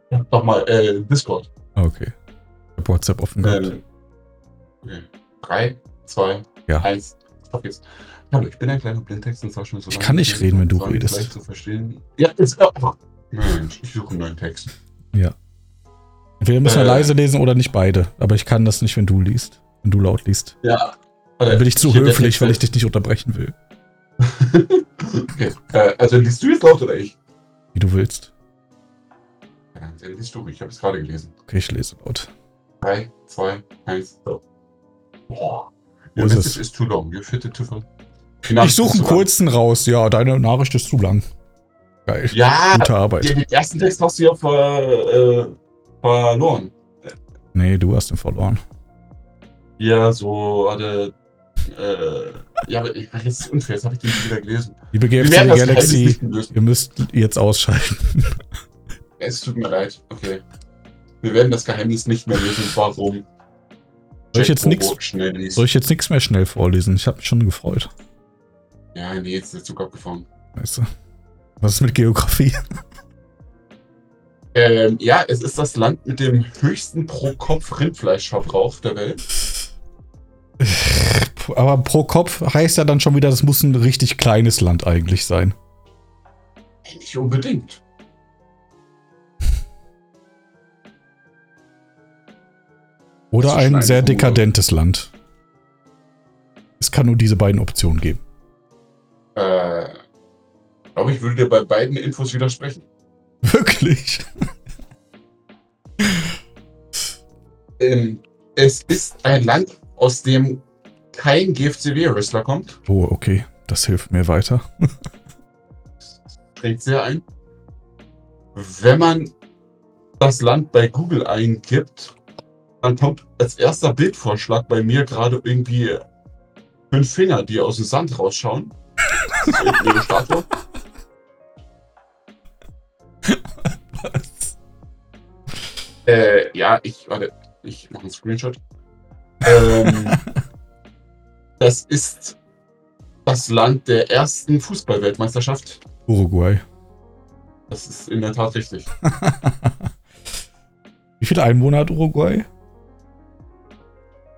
Speaker 2: Ich hab doch mal äh, Discord.
Speaker 1: Okay. Ich hab WhatsApp offen gehabt.
Speaker 2: Ähm, okay. Drei, zwei,
Speaker 1: Ja.
Speaker 2: eins. Auf geht's. Hallo, ich bin ein kleiner Blindtext und zwar schon so
Speaker 1: Ich kann nicht reden, wenn du redest.
Speaker 2: zu verstehen. Ja, ist. Oh, Mensch, ich suche einen neuen Text.
Speaker 1: Entweder müssen wir
Speaker 2: Äh.
Speaker 1: leise lesen oder nicht beide. Aber ich kann das nicht, wenn du liest. Wenn du laut liest.
Speaker 2: Ja.
Speaker 1: Dann bin ich zu
Speaker 2: der
Speaker 1: höflich, weil ich dich nicht unterbrechen will.
Speaker 2: okay. Äh, also liest du jetzt laut oder ich?
Speaker 1: Wie du willst.
Speaker 2: Ja, liest du. Ich habe es gerade gelesen.
Speaker 1: Okay, ich lese laut.
Speaker 2: Drei, zwei, eins, so. Boah.
Speaker 1: Wo
Speaker 2: Your
Speaker 1: ist
Speaker 2: message
Speaker 1: es?
Speaker 2: is too long. You fit it too far.
Speaker 1: Ich suche einen kurzen raus. Ja, deine Nachricht ist zu lang. Geil.
Speaker 2: Ja,
Speaker 1: Gute Arbeit.
Speaker 2: den ersten Text hast du ja ver, äh, verloren.
Speaker 1: Nee, du hast ihn verloren.
Speaker 2: Ja, so hatte. Äh, ja, aber ich, das ist unfair, jetzt habe ich den nicht wieder gelesen.
Speaker 1: Liebe
Speaker 2: das Geheimnis
Speaker 1: Galaxy, ihr müsst jetzt ausschalten.
Speaker 2: Es tut mir leid, okay. Wir werden das Geheimnis nicht mehr lösen, warum.
Speaker 1: Soll ich jetzt nix-. Soll ich jetzt nichts mehr schnell vorlesen? Ich habe mich schon gefreut.
Speaker 2: Ja, nee, jetzt ist der Zug abgefahren.
Speaker 1: Weißt du? Was ist mit Geografie?
Speaker 2: Ähm, ja, es ist das Land mit dem höchsten Pro-Kopf-Rindfleischverbrauch der Welt.
Speaker 1: Aber pro Kopf heißt ja dann schon wieder, das muss ein richtig kleines Land eigentlich sein.
Speaker 2: Nicht unbedingt.
Speaker 1: Oder ein sehr dekadentes Land. Es kann nur diese beiden Optionen geben.
Speaker 2: Äh, glaube ich, würde dir bei beiden Infos widersprechen.
Speaker 1: Wirklich?
Speaker 2: Ähm, es ist ein Land, aus dem kein GFCW-Wrestler kommt.
Speaker 1: Oh, okay. Das hilft mir weiter.
Speaker 2: Schränkt sehr ein. Wenn man das Land bei Google eingibt, dann kommt als erster Bildvorschlag bei mir gerade irgendwie fünf Finger, die aus dem Sand rausschauen. Das eine Statue.
Speaker 1: Was?
Speaker 2: Äh, ja, ich, warte, ich mache einen Screenshot. Ähm, das ist das Land der ersten Fußballweltmeisterschaft.
Speaker 1: Uruguay.
Speaker 2: Das ist in der Tat richtig.
Speaker 1: Wie viele Einwohner hat Uruguay?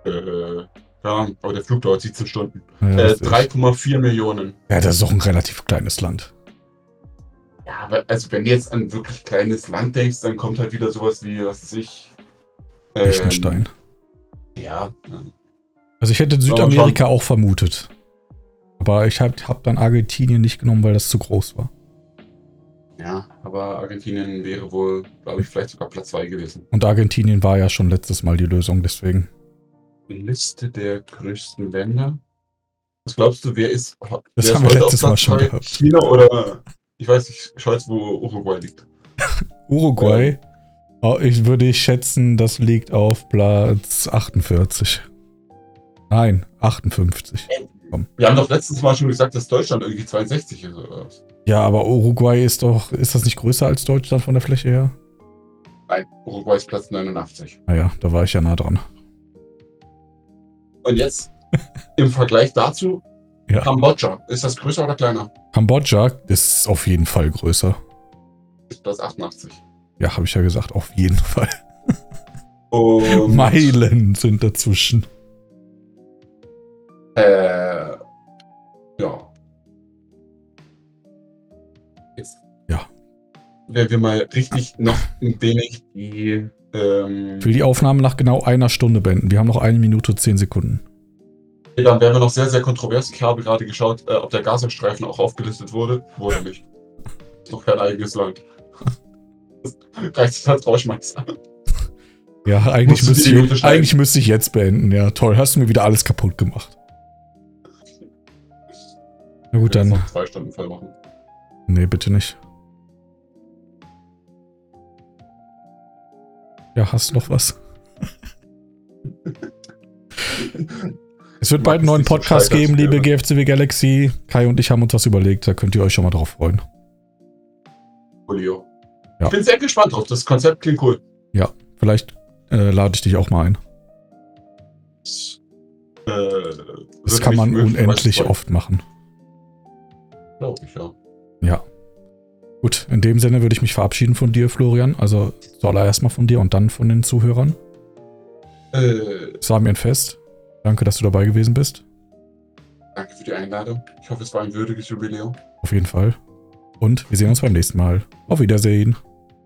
Speaker 2: Äh, ja, aber der Flug dauert 17 Stunden.
Speaker 1: Ja,
Speaker 2: Äh,
Speaker 1: das ist-
Speaker 2: 3,4 Millionen.
Speaker 1: ja, das ist auch ein relativ kleines Land.
Speaker 2: Ja, aber also wenn du jetzt an wirklich kleines Land denkst, dann kommt halt wieder sowas wie, was weiß ich. ähm,
Speaker 1: Liechtenstein.
Speaker 2: Ja, ja.
Speaker 1: Also ich hätte Südamerika auch vermutet. Aber ich habe hab dann Argentinien nicht genommen, weil das zu groß war.
Speaker 2: ja, aber Argentinien wäre wohl, glaube ich, vielleicht sogar Platz 2 gewesen.
Speaker 1: Und Argentinien war ja schon letztes Mal die Lösung, deswegen.
Speaker 2: Liste der größten Länder. Was glaubst du, wer ist, wer
Speaker 1: Das
Speaker 2: ist
Speaker 1: haben wir letztes Mal schon gehabt.
Speaker 2: China oder, ich weiß nicht, Scholz, wo Uruguay liegt.
Speaker 1: Uruguay, oh, ich würde schätzen, das liegt auf Platz 48. Nein, 58.
Speaker 2: Wir haben doch letztes Mal schon gesagt, dass Deutschland irgendwie 62 ist oder was?
Speaker 1: Ja, aber Uruguay ist doch, ist das nicht größer als Deutschland von der Fläche her?
Speaker 2: Nein, Uruguay ist Platz 89.
Speaker 1: Naja, da war ich ja nah dran.
Speaker 2: Und jetzt im Vergleich dazu,
Speaker 1: Ja.
Speaker 2: Kambodscha. Ist das größer oder kleiner?
Speaker 1: Kambodscha ist auf jeden Fall größer.
Speaker 2: Ist Platz 88.
Speaker 1: Ja, habe ich ja gesagt, auf jeden Fall. Meilen sind dazwischen.
Speaker 2: Wenn wir mal richtig noch ein wenig die. Ähm,
Speaker 1: Ich will die Aufnahme nach genau einer Stunde beenden. Wir haben noch eine Minute zehn Sekunden.
Speaker 2: dann wären wir noch sehr, sehr kontrovers. Ich habe gerade geschaut, äh, ob der Gazastreifen auch aufgelistet wurde. Wurde nicht. Ist noch kein eigenes Land. Das reicht als Rauschmeister.
Speaker 1: Ja, eigentlich müsste, ich, eigentlich müsste ich jetzt beenden. Ja, toll. Hast du mir wieder alles kaputt gemacht. Na gut, dann.
Speaker 2: noch zwei Stunden voll machen.
Speaker 1: Nee, bitte nicht. Ja, hast du noch was? Es wird bald einen neuen Podcast
Speaker 2: so
Speaker 1: geben, liebe GFCW Galaxy. Kai und ich haben uns was überlegt, da könnt ihr euch schon mal drauf freuen.
Speaker 2: Julio.
Speaker 1: Ja.
Speaker 2: Ich bin sehr gespannt drauf. Das Konzept klingt cool.
Speaker 1: Vielleicht äh, lade ich dich auch mal ein.
Speaker 2: Äh,
Speaker 1: Das kann man unendlich oft machen.
Speaker 2: Glaube ich, ja.
Speaker 1: Ja. Gut, in dem Sinne würde ich mich verabschieden von dir, Florian. Also zuallererst mal von dir und dann von den Zuhörern.
Speaker 2: Äh,
Speaker 1: ein Fest. Danke, dass du dabei gewesen bist.
Speaker 2: danke für die Einladung. Ich hoffe, es war ein würdiges Jubiläum.
Speaker 1: Auf jeden Fall. Und wir sehen uns beim nächsten Mal. Auf Wiedersehen.